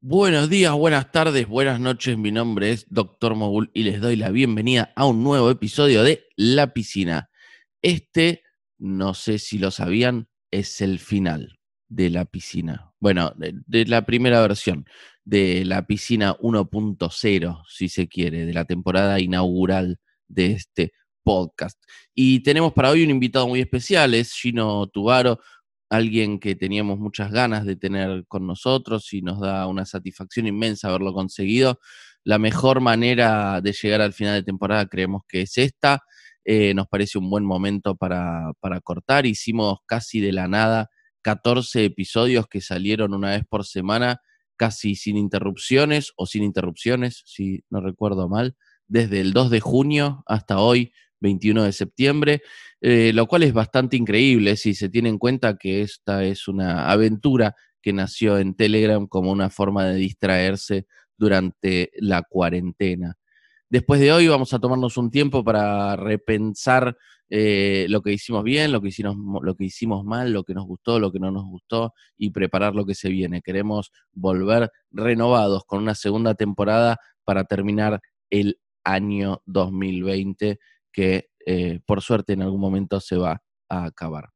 Buenos días, buenas tardes, buenas noches. Mi nombre es Dr. Mogul y les doy la bienvenida a un nuevo episodio de La Piscina. Este, no sé si lo sabían, es el final de La Piscina. Bueno, de, la primera versión de La Piscina 1.0, si se quiere, de la temporada inaugural de este podcast. Y tenemos para hoy un invitado muy especial, es Gino Tubaro, alguien que teníamos muchas ganas de tener con nosotros y nos da una satisfacción inmensa haberlo conseguido. La mejor manera de llegar al final de temporada creemos que es esta. Eh, nos parece un buen momento para, para cortar. Hicimos casi de la nada 14 episodios que salieron una vez por semana, casi sin interrupciones o sin interrupciones, si no recuerdo mal, desde el 2 de junio hasta hoy, 21 de septiembre, eh, lo cual es bastante increíble si se tiene en cuenta que esta es una aventura que nació en Telegram como una forma de distraerse durante la cuarentena. Después de hoy vamos a tomarnos un tiempo para repensar eh, lo que hicimos bien, lo que hicimos, lo que hicimos mal, lo que nos gustó, lo que no nos gustó y preparar lo que se viene. Queremos volver renovados con una segunda temporada para terminar el año 2020 que eh, por suerte en algún momento se va a acabar.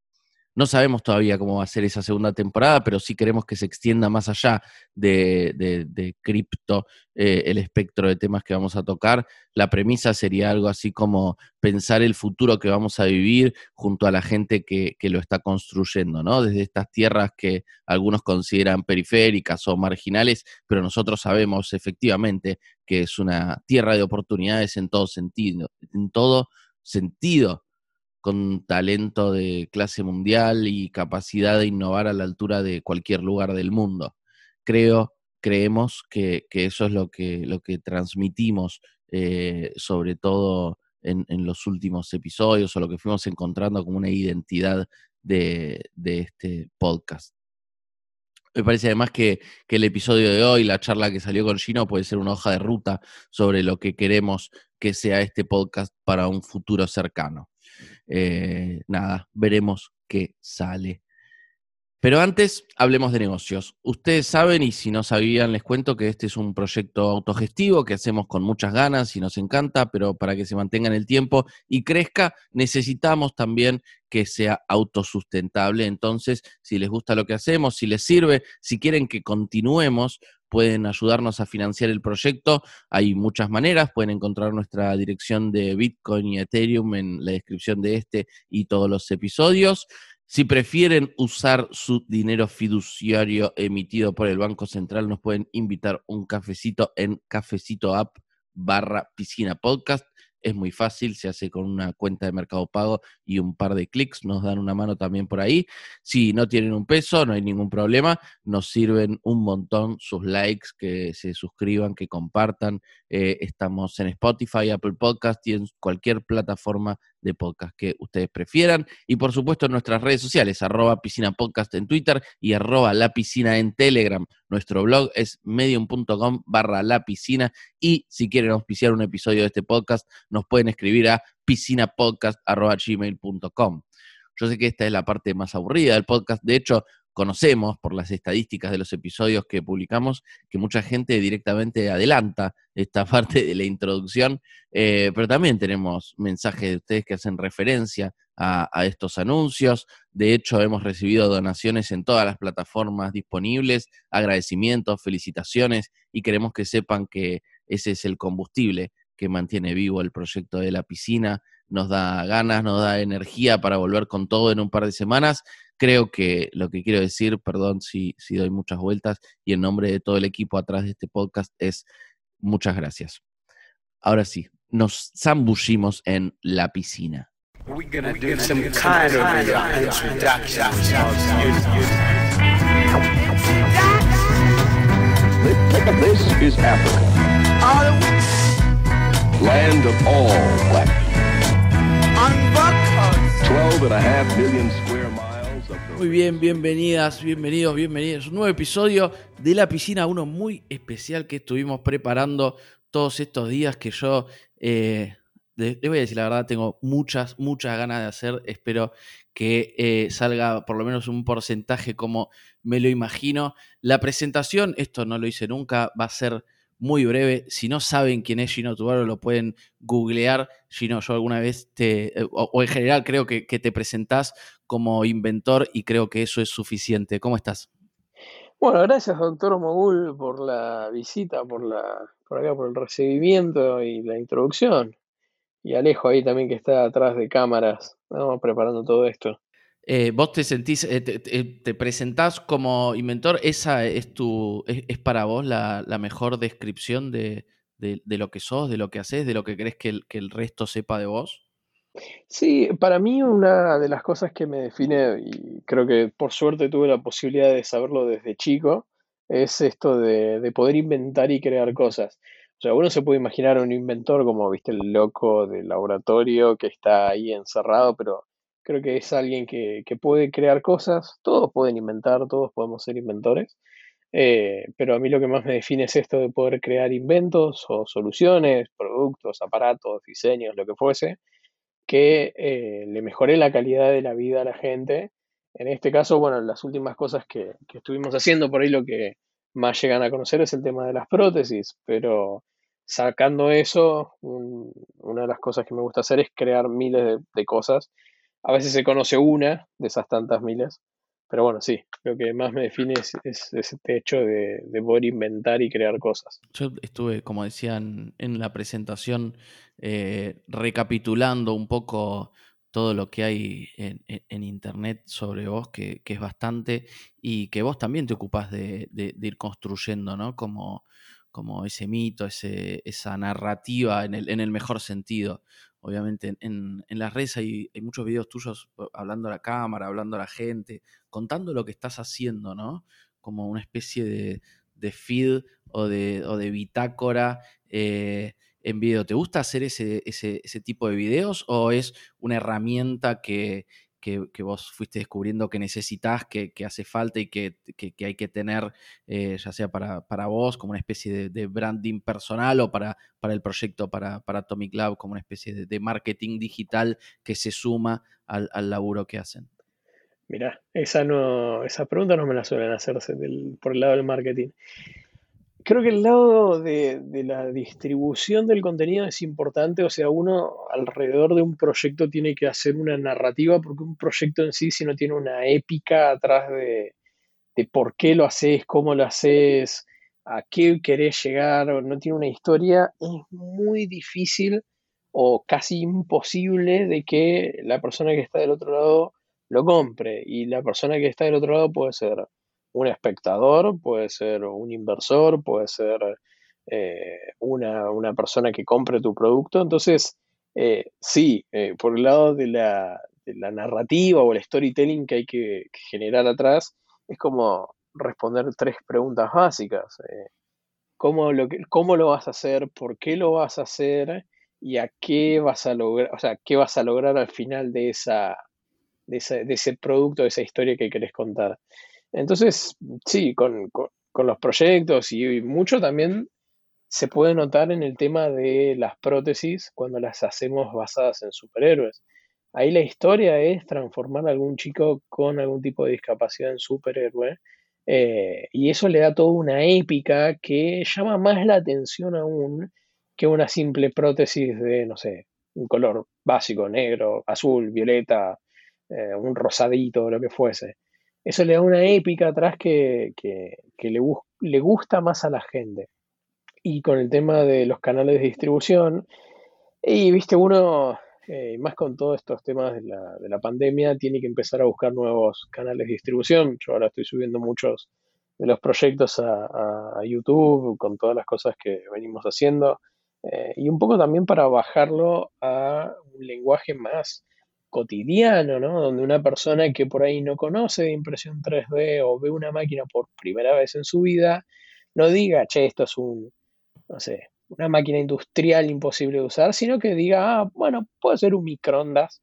No sabemos todavía cómo va a ser esa segunda temporada, pero sí queremos que se extienda más allá de, de, cripto eh, el espectro de temas que vamos a tocar. La premisa sería algo así como pensar el futuro que vamos a vivir junto a la gente que, que lo está construyendo, ¿no? Desde estas tierras que algunos consideran periféricas o marginales, pero nosotros sabemos efectivamente que es una tierra de oportunidades en todo sentido, en todo sentido con talento de clase mundial y capacidad de innovar a la altura de cualquier lugar del mundo. Creo, creemos que, eso es lo que, lo que transmitimos, eh, sobre todo en, los últimos episodios, o lo que fuimos encontrando como una identidad de, este podcast. Me parece además que, que, el episodio de hoy, la charla que salió con Gino, puede ser una hoja de ruta sobre lo que queremos que sea este podcast para un futuro cercano. Eh, nada, veremos qué sale. Pero antes, hablemos de negocios. Ustedes saben, y si no sabían, les cuento que este es un proyecto autogestivo que hacemos con muchas ganas y nos encanta, pero para que se mantenga en el tiempo y crezca, necesitamos también que sea autosustentable. Entonces, si les gusta lo que hacemos, si les sirve, si quieren que continuemos, pueden ayudarnos a financiar el proyecto. Hay muchas maneras, pueden encontrar nuestra dirección de Bitcoin y Ethereum en la descripción de este y todos los episodios. Si prefieren usar su dinero fiduciario emitido por el Banco Central, nos pueden invitar un cafecito en cafecito app barra piscina podcast. Es muy fácil, se hace con una cuenta de Mercado Pago y un par de clics, nos dan una mano también por ahí. Si no tienen un peso, no hay ningún problema, nos sirven un montón sus likes, que se suscriban, que compartan. Eh, estamos en Spotify, Apple Podcast y en cualquier plataforma de podcast que ustedes prefieran. Y por supuesto en nuestras redes sociales, arroba piscina podcast en Twitter y arroba la piscina en Telegram. Nuestro blog es medium.com barra la piscina. Y si quieren auspiciar un episodio de este podcast, nos pueden escribir a piscinapodcast.gmail.com. Yo sé que esta es la parte más aburrida del podcast. De hecho, conocemos por las estadísticas de los episodios que publicamos que mucha gente directamente adelanta esta parte de la introducción, eh, pero también tenemos mensajes de ustedes que hacen referencia a, estos anuncios. De hecho, hemos recibido donaciones en todas las plataformas disponibles, agradecimientos, felicitaciones y queremos que sepan que ese es el combustible que mantiene vivo el proyecto de la piscina, nos da ganas, nos da energía para volver con todo en un par de semanas creo que lo que quiero decir, perdón si, si doy muchas vueltas, y en nombre de todo el equipo atrás de este podcast es muchas gracias. Ahora sí, nos zambullimos en la piscina. This is Africa. Land of all black Muy bien, bienvenidas, bienvenidos, bienvenidos. Un nuevo episodio de La Piscina, uno muy especial que estuvimos preparando todos estos días que yo eh, les, voy a decir la verdad, tengo muchas, muchas ganas de hacer. Espero que eh, salga por lo menos un porcentaje como me lo imagino. La presentación, esto no lo hice nunca, va a ser muy breve. Si no saben quién es Gino Tubaro, lo pueden googlear. Gino, yo alguna vez te, eh, o, en general creo que, que, te presentás como inventor y creo que eso es suficiente. ¿Cómo estás? Bueno, gracias doctor Mogul por la visita, por la, por acá, por el recibimiento y la introducción. Y Alejo ahí también que está atrás de cámaras, preparando todo esto. Eh, vos te sentís, eh, te, presentás como inventor, esa es tu, es, para vos la, mejor descripción de, lo que sos, de lo que haces, de lo que crees que el, que el resto sepa de vos. Sí, para mí una de las cosas que me define, y creo que por suerte tuve la posibilidad de saberlo desde chico, es esto de, poder inventar y crear cosas. O sea, uno se puede imaginar a un inventor como, viste, el loco del laboratorio que está ahí encerrado, pero creo que es alguien que, puede crear cosas, todos pueden inventar, todos podemos ser inventores, eh, pero a mí lo que más me define es esto de poder crear inventos o soluciones, productos, aparatos, diseños, lo que fuese, que eh, le mejore la calidad de la vida a la gente. En este caso, bueno, las últimas cosas que, estuvimos haciendo, por ahí lo que más llegan a conocer es el tema de las prótesis, pero sacando eso, una de las cosas que me gusta hacer es crear miles de cosas. A veces se conoce una de esas tantas miles, pero bueno, sí, lo que más me define es, este hecho de, poder inventar y crear cosas. Yo estuve, como decían en la presentación, eh, recapitulando un poco todo lo que hay en, internet sobre vos, que, es bastante, y que vos también te ocupás de, ir construyendo, ¿no? Como, como ese mito, ese, esa narrativa en el, en el mejor sentido obviamente en, las redes hay, muchos videos tuyos eh, hablando a la cámara, hablando a la gente, contando lo que estás haciendo, ¿no? Como una especie de, feed o de, o de bitácora eh, en video. ¿Te gusta hacer ese, ese, ese, tipo de videos o es una herramienta que, que, vos fuiste descubriendo que necesitas, que, hace falta y que, hay que tener, eh, ya sea para, vos como una especie de, branding personal o para, para el proyecto para, para Atomic Lab como una especie de, marketing digital que se suma al, laburo que hacen? Mira, esa, no, esa pregunta no me la suelen hacerse por el lado del marketing. Creo que el lado de, la distribución del contenido es importante, o sea, uno alrededor de un proyecto tiene que hacer una narrativa, porque un proyecto en sí, si no tiene una épica atrás de, por qué lo haces, cómo lo haces, a qué querés llegar, o no tiene una historia, es muy difícil o casi imposible de que la persona que está del otro lado lo compre. Y la persona que está del otro lado puede ser un espectador, puede ser un inversor, puede ser eh, una, persona que compre tu producto. Entonces, eh, sí, eh, por el lado de la, narrativa o el storytelling que hay que, generar atrás, es como responder tres preguntas básicas. ¿cómo, lo ¿Cómo lo vas a hacer? ¿Por qué lo vas a hacer? ¿Y a qué vas a lograr? O sea, ¿qué vas a lograr al final de, esa, de, de ese producto, de esa historia que querés contar? Entonces, sí, con, los proyectos y mucho también se puede notar en el tema de las prótesis cuando las hacemos basadas en superhéroes. Ahí la historia es transformar a algún chico con algún tipo de discapacidad en superhéroe. Eh, y eso le da toda una épica que llama más la atención aún que una simple prótesis de, no sé, un color básico, negro, azul, violeta, eh, un rosadito, lo que fuese eso le da una épica atrás que, le, le, gusta más a la gente. Y con el tema de los canales de distribución, y viste, uno, eh, más con todos estos temas de la, de la, pandemia, tiene que empezar a buscar nuevos canales de distribución. Yo ahora estoy subiendo muchos de los proyectos a, YouTube con todas las cosas que venimos haciendo. Eh, y un poco también para bajarlo a un lenguaje más cotidiano, ¿no? Donde una persona que por ahí no conoce de impresión 3D o ve una máquina por primera vez en su vida, no diga, che, esto es un, no sé, una máquina industrial imposible de usar, sino que diga, ah, bueno, puede ser un microondas.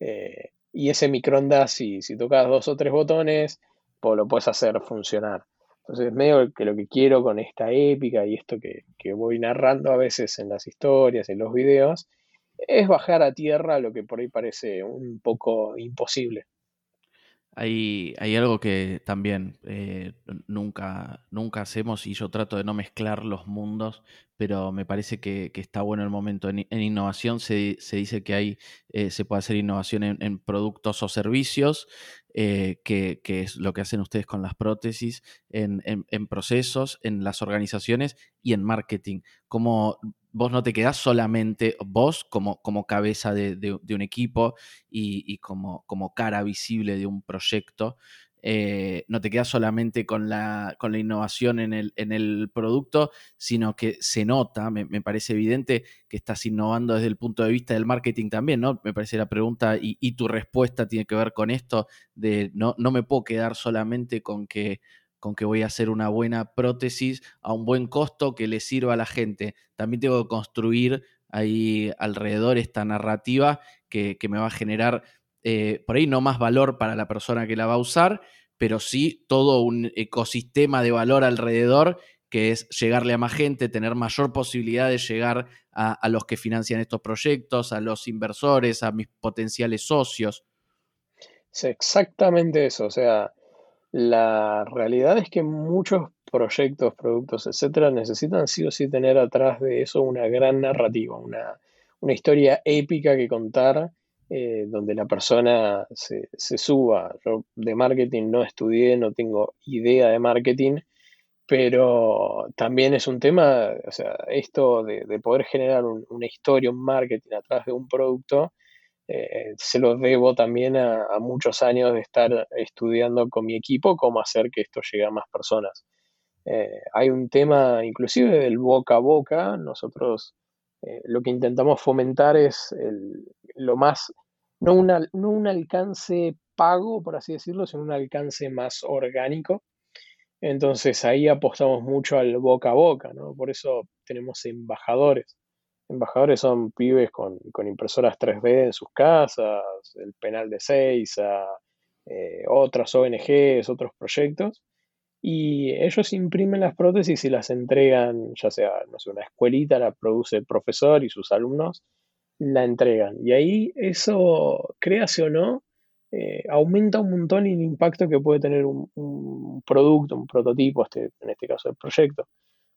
Eh, y ese microondas, si, si tocas dos o tres botones, lo puedes hacer funcionar. Entonces, medio que lo que quiero con esta épica y esto que, que voy narrando a veces en las historias, en los videos, es bajar a tierra lo que por ahí parece un poco imposible. Hay, hay algo que también eh, nunca, nunca hacemos y yo trato de no mezclar los mundos, pero me parece que, está bueno el momento. En, innovación se, dice que hay, eh, se puede hacer innovación en, productos o servicios, eh, que, es lo que hacen ustedes con las prótesis, en, procesos, en las organizaciones y en marketing. Como vos no te quedás solamente vos como, como cabeza de, un equipo y, como, como, cara visible de un proyecto. Eh, no te quedas solamente con la, con la innovación en el, en el, producto, sino que se nota, me, parece evidente que estás innovando desde el punto de vista del marketing también, ¿no? Me parece la pregunta y, y tu respuesta tiene que ver con esto de no, no me puedo quedar solamente con que con que voy a hacer una buena prótesis a un buen costo que le sirva a la gente. También tengo que construir ahí alrededor esta narrativa que, me va a generar eh, por ahí no más valor para la persona que la va a usar, pero sí todo un ecosistema de valor alrededor que es llegarle a más gente, tener mayor posibilidad de llegar a, a los que financian estos proyectos, a los inversores, a mis potenciales socios. Es exactamente eso, o sea, la realidad es que muchos proyectos, productos, etcétera, necesitan sí o sí tener atrás de eso una gran narrativa, una, historia épica que contar, eh, donde la persona se, suba. Yo de marketing no estudié, no tengo idea de marketing, pero también es un tema, o sea, esto de, poder generar una historia, un marketing atrás de un producto, eh, se lo debo también a, muchos años de estar estudiando con mi equipo cómo hacer que esto llegue a más personas. Eh, hay un tema inclusive del boca a boca, nosotros eh, lo que intentamos fomentar es lo más, no, no un alcance pago, por así decirlo, sino un alcance más orgánico. Entonces ahí apostamos mucho al boca a boca, ¿no? Por eso tenemos embajadores embajadores son pibes con, impresoras 3D en sus casas, el penal de Seiza, eh, otras ONGs, otros proyectos, y ellos imprimen las prótesis y las entregan, ya sea, no sé, una escuelita la produce el profesor y sus alumnos la entregan. Y ahí eso, créase o no, eh, aumenta un montón el impacto que puede tener un, producto, un prototipo, este, en este caso el proyecto.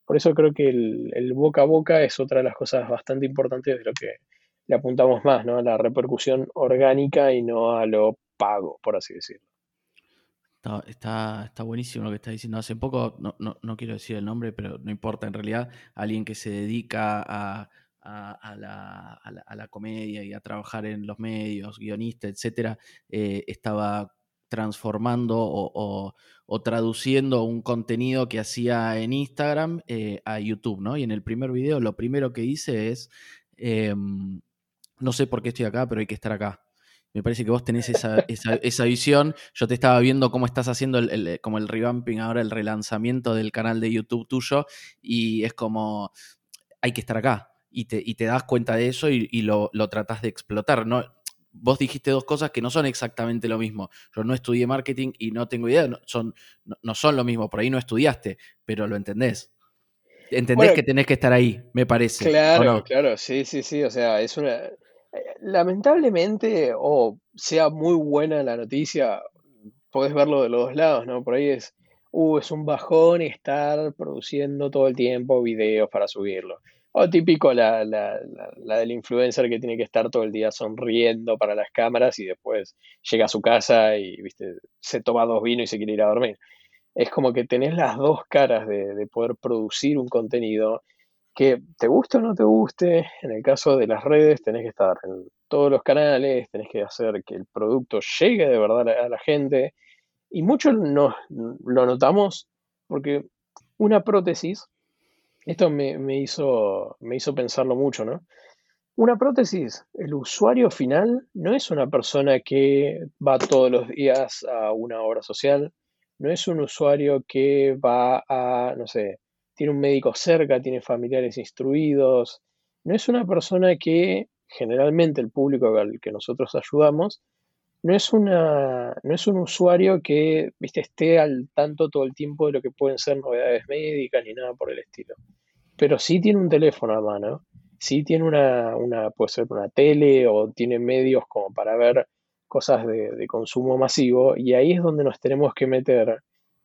Por eso creo que el, boca a boca es otra de las cosas bastante importantes de lo que le apuntamos más, ¿no? A la repercusión orgánica y no a lo pago, por así decirlo. Está, está, buenísimo lo que está diciendo. Hace poco, no, no, quiero decir el nombre, pero no importa, en realidad, alguien que se dedica a, la, comedia y a trabajar en los medios, guionista, etcétera, eh, estaba transformando o, traduciendo un contenido que hacía en Instagram eh, a YouTube, ¿no? Y en el primer video lo primero que hice es, em, no sé por qué estoy acá, pero hay que estar acá. Me parece que vos tenés esa, visión. Yo te estaba viendo cómo estás haciendo el, como el revamping ahora, el relanzamiento del canal de YouTube tuyo, y es como, hay que estar acá. Y te, y te das cuenta de eso y, lo, lo tratás de explotar. ¿no? vos dijiste dos cosas que no son exactamente lo mismo. Yo no estudié marketing y no tengo idea, no son, no, son lo mismo, por ahí no estudiaste, pero lo entendés. Entendés que tenés que estar ahí, me parece. Claro, claro, sí, sí, sí, o sea, es una... Lamentablemente, o sea muy buena la noticia, podés verlo de los dos lados, ¿no? Por ahí es, uh, es un bajón estar produciendo todo el tiempo videos para subirlo. O típico la, la, la, del influencer que tiene que estar todo el día sonriendo para las cámaras y después llega a su casa y ¿viste? se toma dos vinos y se quiere ir a dormir. Es como que tenés las dos caras de poder producir un contenido que te guste o no te guste. En el caso de las redes tenés que estar en todos los canales, tenés que hacer que el producto llegue de verdad a la gente. Y muchos lo notamos porque una prótesis esto me, hizo, me hizo pensarlo mucho, ¿no? Una prótesis, el usuario final no es una persona que va todos los días a una obra social, no es un usuario que va a, no sé, tiene un médico cerca, tiene familiares instruidos, no es una persona que generalmente el público al que nosotros ayudamos, no es, una, no es un usuario que ¿viste, esté al tanto todo el tiempo de lo que pueden ser novedades médicas ni nada por el estilo. Pero sí tiene un teléfono a mano, sí tiene una, una, puede ser una tele o tiene medios como para ver cosas de, consumo masivo y ahí es donde nos tenemos que meter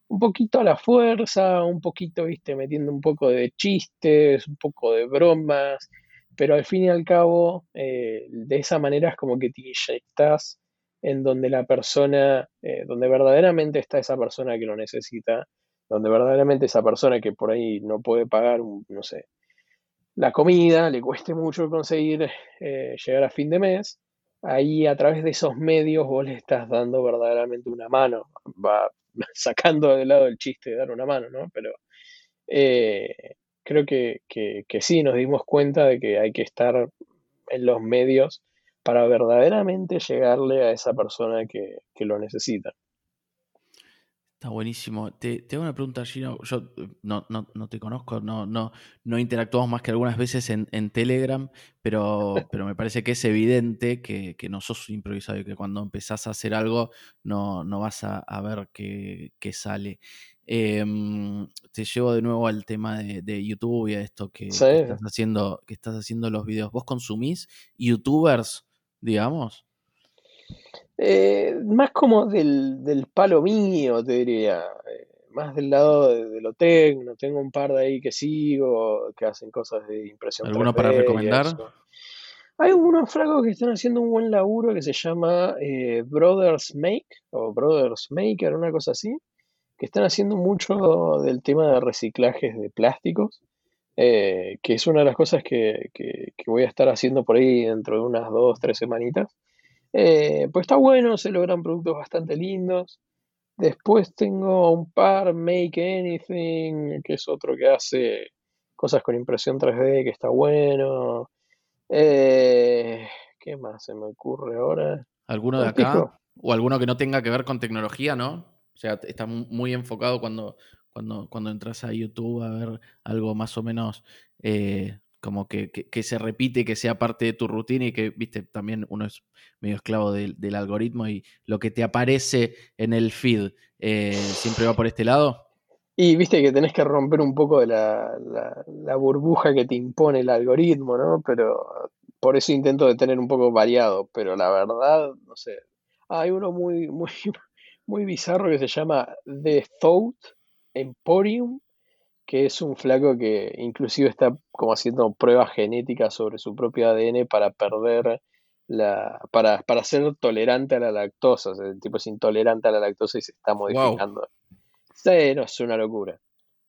un poquito a la fuerza, un poquito, viste, metiendo un poco de chistes, un poco de bromas, pero al fin y al cabo, eh, de esa manera es como que te inyectas en donde la persona, eh, donde verdaderamente está esa persona que lo necesita, donde verdaderamente esa persona que por ahí no puede pagar, no sé, la comida, le cueste mucho conseguir eh, llegar a fin de mes, ahí a través de esos medios vos le estás dando verdaderamente una mano, va sacando de lado el chiste de dar una mano, ¿no? Pero eh, creo que, que, sí, nos dimos cuenta de que hay que estar en los medios para verdaderamente llegarle a esa persona que, que lo necesita. Está buenísimo. Te, hago una pregunta, Gino. Yo eh, no, no, te conozco, no, no, no interactuamos más que algunas veces en, Telegram, pero, pero me parece que es evidente que, no sos improvisado y que cuando empezás a hacer algo no, no vas a, ver qué, sale. Em, te llevo de nuevo al tema de, YouTube y a esto que, estás haciendo, que estás haciendo los videos. ¿Vos consumís youtubers, digamos? Eh, más como del, palo mío, te diría. Eh, más del lado de, lo tecno. Tengo un par de ahí que sigo, que hacen cosas de impresión. ¿Alguno para recomendar? Hay unos fragos que están haciendo un buen laburo que se llama eh, Brothers Make o Brothers Maker, una cosa así, que están haciendo mucho del tema de reciclajes de plásticos, que es una de las cosas que, que, voy a estar haciendo por ahí dentro de unas dos, tres semanitas. Eh, pues está bueno, se logran productos bastante lindos. Después tengo un par, Make Anything, que es otro que hace cosas con impresión 3D, que está bueno. Eh, ¿Qué más se me ocurre ahora? ¿Alguno de acá? O alguno que no tenga que ver con tecnología, ¿no? O sea, está muy enfocado cuando, cuando, cuando entras a YouTube a ver algo más o menos eh, como que, se repite, que sea parte de tu rutina y que, viste, también uno es medio esclavo del, algoritmo y lo que te aparece en el feed eh, siempre va por este lado. Y viste que tenés que romper un poco de la, burbuja que te impone el algoritmo, ¿no? Pero por eso intento de tener un poco variado, pero la verdad, no sé. Hay uno muy, muy, muy bizarro que se llama The Thought Emporium, que es un flaco que inclusive está como haciendo pruebas genéticas sobre su propio ADN para perder la, para, para ser tolerante a la lactosa. el tipo es intolerante a la lactosa y se está modificando. Sí, no, es una locura.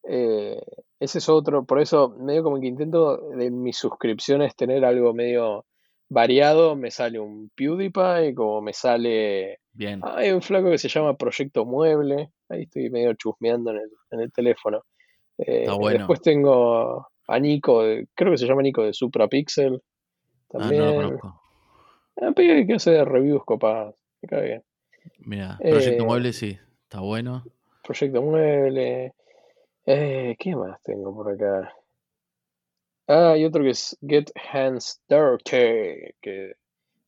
Eh, ese es otro, por eso medio como que intento de mis suscripciones tener algo medio variado. Me sale un PewDiePie, como me sale... Bien. hay un flaco que se llama Proyecto Mueble. Ahí estoy medio chusmeando en el, en el teléfono. Eh, después tengo a Nico, creo que se llama Nico de Suprapixel. También. Ah, no lo conozco. Ah, que hace reviews copadas. Me cae bien. Mira, Proyecto eh, Mueble sí, está bueno. Proyecto Mueble. Eh, ¿Qué más tengo por acá? Ah, hay otro que es Get Hands Dirty, que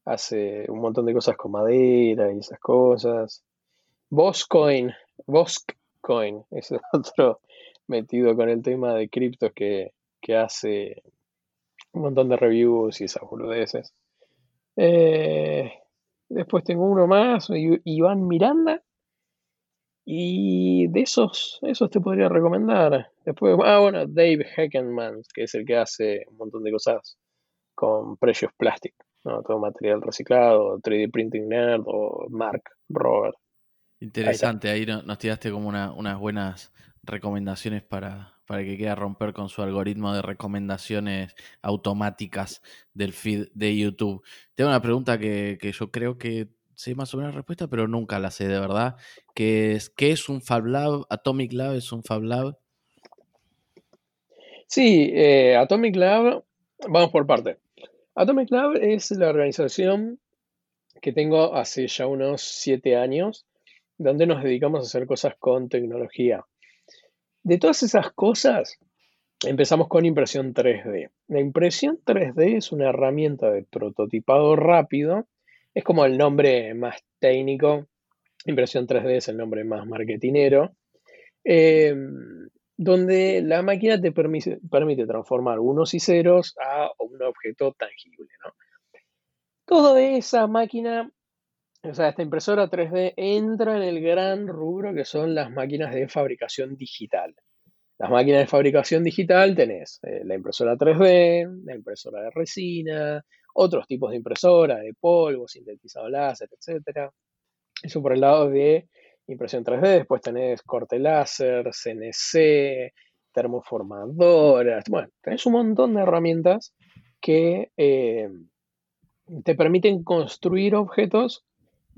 hace un montón de cosas con madera y esas cosas. Boscoin, Boscoin es otro metido con el tema de criptos que, hace un montón de reviews y esas boludeces. Eh, después tengo uno más, Iván Miranda. Y de esos, esos te podría recomendar. Después, ah, bueno, Dave Heckenman, que es el que hace un montón de cosas con precios plásticos, ¿no? Todo material reciclado, 3D Printing Nerd o Mark Robert. Interesante, ahí, nos tiraste como unas buenas recomendaciones para, para que quede a romper con su algoritmo de recomendaciones automáticas del feed de YouTube. Tengo una pregunta que, yo creo que sé más o menos la respuesta, pero nunca la sé de verdad. Que es, ¿Qué es un Fab Lab? ¿Atomic Lab es un Fab Lab? Sí, eh, Atomic Lab, vamos por parte. Atomic Lab es la organización que tengo hace ya unos siete años, donde nos dedicamos a hacer cosas con tecnología. De todas esas cosas, empezamos con impresión 3D. La impresión 3D es una herramienta de prototipado rápido. Es como el nombre más técnico. Impresión 3D es el nombre más marketinero. Eh, donde la máquina te permite, transformar unos y ceros a un objeto tangible. ¿no? Toda esa máquina, o sea, esta impresora 3D entra en el gran rubro que son las máquinas de fabricación digital. Las máquinas de fabricación digital tenés eh, la impresora 3D, la impresora de resina, otros tipos de impresora, de polvo, sintetizado láser, etc. Eso por el lado de impresión 3D, después tenés corte láser, CNC, termoformadoras, bueno, tenés un montón de herramientas que eh, te permiten construir objetos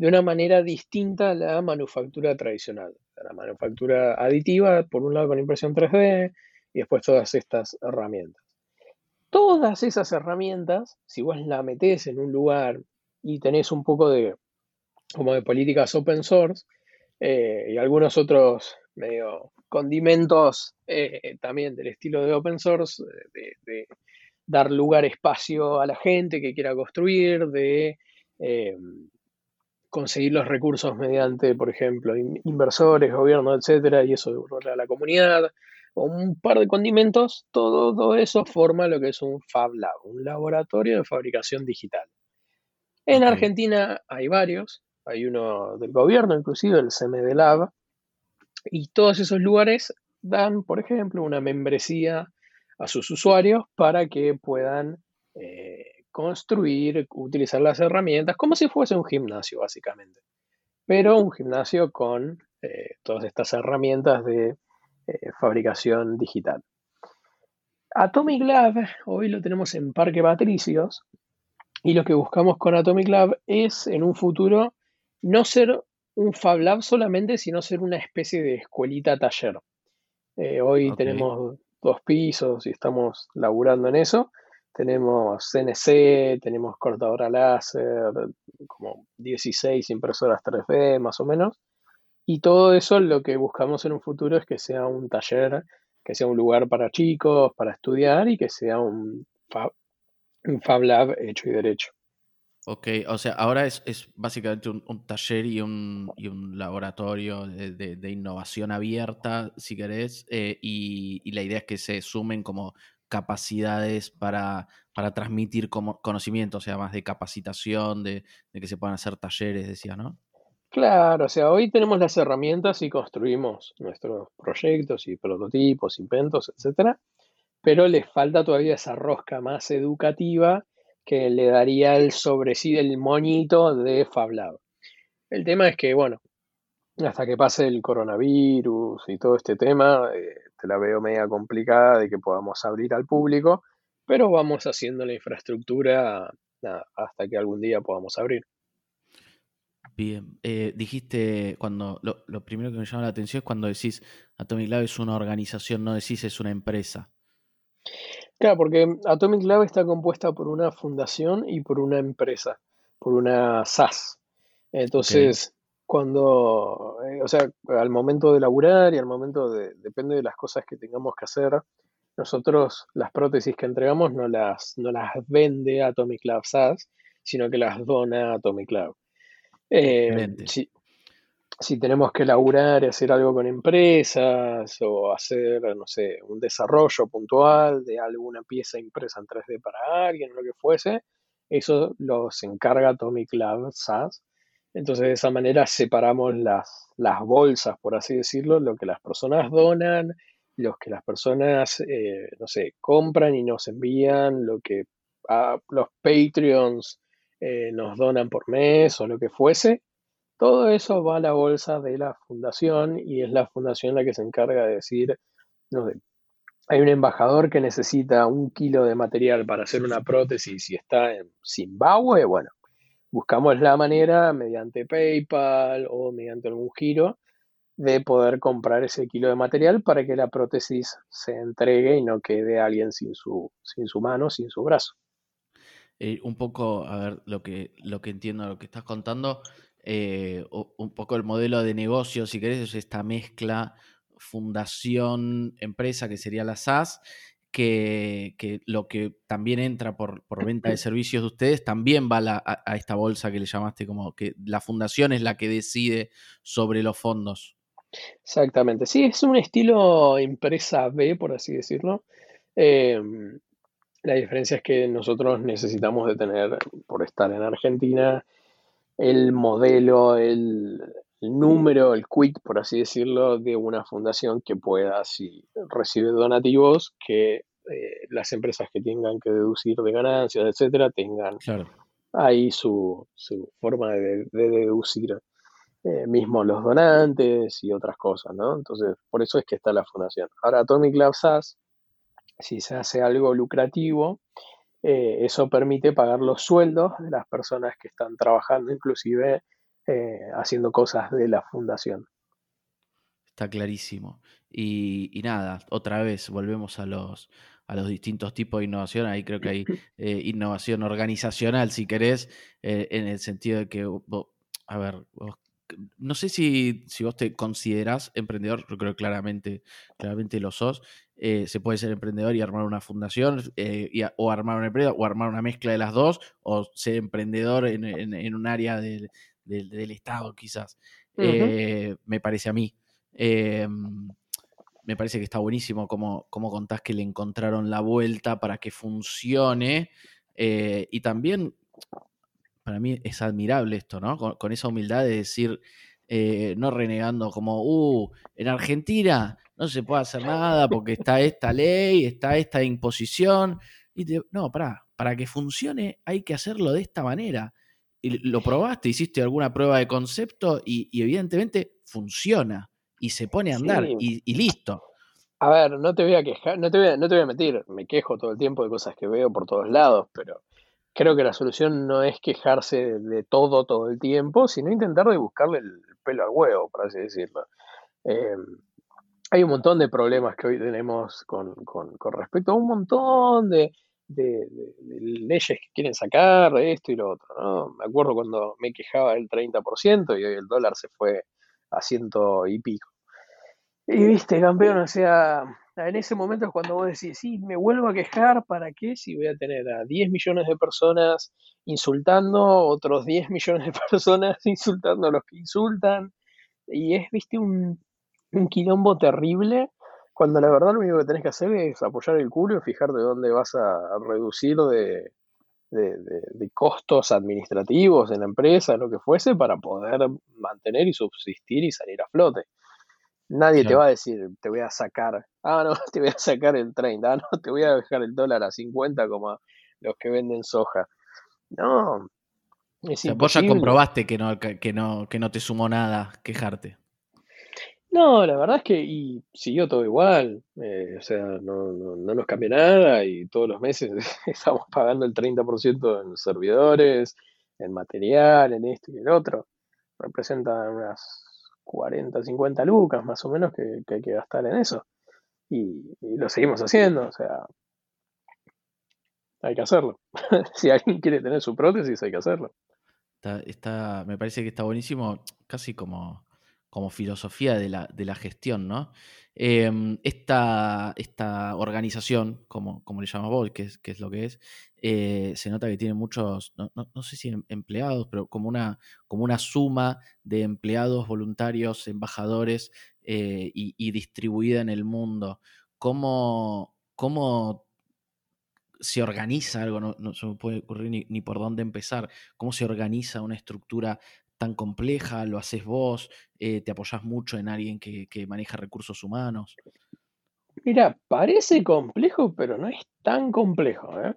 de una manera distinta a la manufactura tradicional. La manufactura aditiva, por un lado con impresión 3D, y después todas estas herramientas. Todas esas herramientas, si vos las metés en un lugar y tenés un poco de, como de políticas open source, eh, y algunos otros medio condimentos eh, también del estilo de open source, de, dar lugar, espacio a la gente que quiera construir, de eh, conseguir los recursos mediante, por ejemplo, inversores, gobierno, etcétera, y eso a la comunidad, o un par de condimentos, todo, eso forma lo que es un Fab Lab, un laboratorio de fabricación digital. En Argentina hay varios, hay uno del gobierno, inclusive el CMD Lab, y todos esos lugares dan, por ejemplo, una membresía a sus usuarios para que puedan eh, construir, utilizar las herramientas, como si fuese un gimnasio, básicamente. Pero un gimnasio con eh, todas estas herramientas de eh, fabricación digital. Atomic Lab, hoy lo tenemos en Parque Patricios, y lo que buscamos con Atomic Lab es en un futuro no ser un Fab Lab solamente, sino ser una especie de escuelita taller. Eh, hoy tenemos dos pisos y estamos laburando en eso. Tenemos CNC, tenemos cortadora láser, como 16 impresoras 3D más o menos. Y todo eso lo que buscamos en un futuro es que sea un taller, que sea un lugar para chicos, para estudiar y que sea un un fab Lab hecho y derecho. Ok, o sea, ahora es, básicamente un, taller y un, laboratorio de, innovación abierta, si querés, eh, y, la idea es que se sumen como capacidades para, para transmitir como conocimiento, o sea, más de capacitación, de, que se puedan hacer talleres, decía, ¿no? Claro, o sea, hoy tenemos las herramientas y construimos nuestros proyectos y prototipos, inventos, etcétera, pero les falta todavía esa rosca más educativa que le daría el sobre sí del moñito de FabLab. El tema es que, bueno, hasta que pase el coronavirus y todo este tema, eh, te la veo media complicada de que podamos abrir al público, pero vamos haciendo la infraestructura hasta que algún día podamos abrir. Bien, eh, dijiste cuando lo, lo, primero que me llama la atención es cuando decís Atomic Lab es una organización, no decís es una empresa. Claro, porque Atomic Lab está compuesta por una fundación y por una empresa, por una SAS. Entonces, cuando, eh, o sea, al momento de laburar y al momento de, depende de las cosas que tengamos que hacer, nosotros las prótesis que entregamos no las, no las vende Atomic Lab SAS, sino que las dona Atomic Lab. Eh, si tenemos que laburar y hacer algo con empresas o hacer, no sé, un desarrollo puntual de alguna pieza impresa en 3D para alguien o lo que fuese, eso los encarga Atomic Lab SAS. Entonces de esa manera separamos las, las bolsas, por así decirlo, lo que las personas donan, los que las personas, eh, no sé, compran y nos envían, lo que los Patreons eh, nos donan por mes o lo que fuese. Todo eso va a la bolsa de la fundación y es la fundación la que se encarga de decir, no sé, hay un embajador que necesita un kilo de material para hacer una prótesis y está en Zimbabue, bueno, buscamos la manera mediante PayPal o mediante algún giro de poder comprar ese kilo de material para que la prótesis se entregue y no quede alguien sin su, sin su mano, sin su brazo. Un poco, a ver, lo que, lo que entiendo, lo que estás contando, eh, un poco el modelo de negocio, si querés, es esta mezcla fundación, empresa, que sería la SAS, que, lo que también entra por, venta de servicios de ustedes también va a, a, esta bolsa que le llamaste como que la fundación es la que decide sobre los fondos. Exactamente. Sí, es un estilo empresa B, por así decirlo. Em, la diferencia es que nosotros necesitamos de tener, por estar en Argentina, el modelo, el, número, el quit, por así decirlo, de una fundación que pueda, si recibe donativos, que eh, las empresas que tengan que deducir de ganancias, etcétera, tengan ahí su, forma de, deducir eh, mismo los donantes y otras cosas, ¿no? Entonces, por eso es que está la fundación. Ahora, Atomic Lab SAS, si se hace algo lucrativo, eh, eso permite pagar los sueldos de las personas que están trabajando, inclusive eh, haciendo cosas de la fundación. Está clarísimo. Y, nada, otra vez volvemos a los, a los distintos tipos de innovación. Ahí creo que hay eh, innovación organizacional, si querés, en el sentido de que, a ver, no sé si, si, vos te considerás emprendedor, yo creo que claramente, claramente lo sos, eh, se puede ser emprendedor y armar una fundación, eh, o armar una empresa, o armar una mezcla de las dos, o ser emprendedor en, un área del, Estado, quizás. Eh, me parece a mí. me parece que está buenísimo como, como contás que le encontraron la vuelta para que funcione. y también, para mí es admirable esto, ¿no? Con, esa humildad de decir, no renegando como, uh, en Argentina no se puede hacer nada porque está esta ley, está esta imposición. Y no, para, para que funcione hay que hacerlo de esta manera. Y lo probaste, hiciste alguna prueba de concepto y, evidentemente funciona y se pone a andar y, listo. A ver, no te voy a quejar, no te voy a, no te voy a mentir, me quejo todo el tiempo de cosas que veo por todos lados, pero creo que la solución no es quejarse de todo todo el tiempo, sino intentar de buscarle el pelo al huevo, por así decirlo. Eh, hay un montón de problemas que hoy tenemos con, respecto a un montón de, leyes que quieren sacar, de esto y lo otro. ¿no? Me acuerdo cuando me quejaba del 30% y hoy el dólar se fue a ciento y pico. Y viste, campeón, o sea, en ese momento es cuando vos decís, sí, me vuelvo a quejar, ¿para qué? Si voy a tener a 10 millones de personas insultando, otros 10 millones de personas insultando a los que insultan. Y es, viste, un, un quilombo terrible, cuando la verdad lo único que tenés que hacer es apoyar el culo y fijar de dónde vas a reducir de, de, costos administrativos en la empresa, lo que fuese, para poder mantener y subsistir y salir a flote. Nadie te va a decir, te voy a sacar, ah, no, te voy a sacar el 30, ah, no, te voy a dejar el dólar a 50 como los que venden soja. No, es Vos ya comprobaste que no, que, no, que no te sumó nada quejarte. No, la verdad es que y siguió todo igual, eh, o sea, no, no, nos cambió nada y todos los meses estamos pagando el 30% en servidores, en material, en esto y en otro. Representan unas 40, 50 lucas más o menos que, hay que gastar en eso. Y, lo seguimos haciendo, o sea, hay que hacerlo. si alguien quiere tener su prótesis, hay que hacerlo. está, me parece que está buenísimo, casi como como filosofía de la, de la gestión, ¿no? Em, esta, esta, organización, como, como le llamas vos, que es, que es lo que es, eh, se nota que tiene muchos, no, sé si em, empleados, pero como una, como una suma de empleados, voluntarios, embajadores eh, y, distribuida en el mundo. ¿Cómo, cómo se organiza algo? No, se me puede ocurrir ni, por dónde empezar. ¿Cómo se organiza una estructura tan compleja, lo haces vos, eh, te apoyas mucho en alguien que, maneja recursos humanos. Mira, parece complejo, pero no es tan complejo. ¿eh?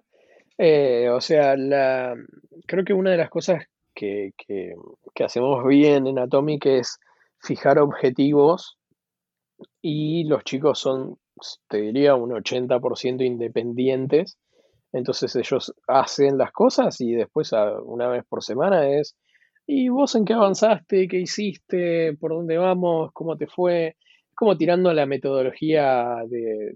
Eh, o sea, la, creo que una de las cosas que, hacemos bien en Atomic es fijar objetivos y los chicos son, te diría, un 80% independientes. Entonces ellos hacen las cosas y después una vez por semana es, ¿Y vos en qué avanzaste? ¿Qué hiciste? ¿Por dónde vamos? ¿Cómo te fue? Como tirando la metodología de,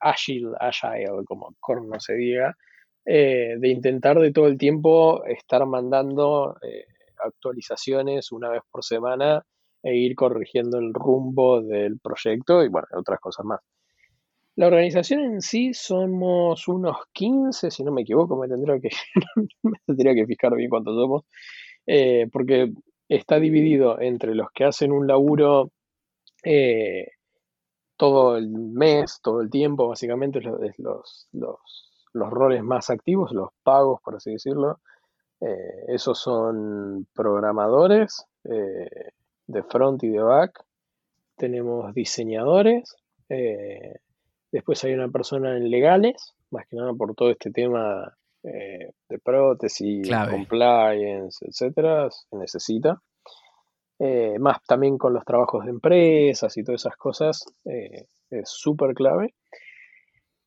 Agile, Agile, como corno se diga, eh, de intentar de todo el tiempo estar mandando eh, actualizaciones una vez por semana e ir corrigiendo el rumbo del proyecto y bueno, otras cosas más. La organización en sí somos unos 15, si no me equivoco, me tendría que, me tendría que fijar bien cuántos somos. Eh, porque está dividido entre los que hacen un laburo eh, todo el mes, todo el tiempo, básicamente los, los, los, roles más activos, los pagos, por así decirlo. Eh, esos son programadores de front y de back. Tenemos diseñadores. después hay una persona en legales, más que nada por todo este tema eh, de prótesis, compliance, etcétera, se necesita. Eh, más también con los trabajos de empresas y todas esas cosas, eh, es súper clave.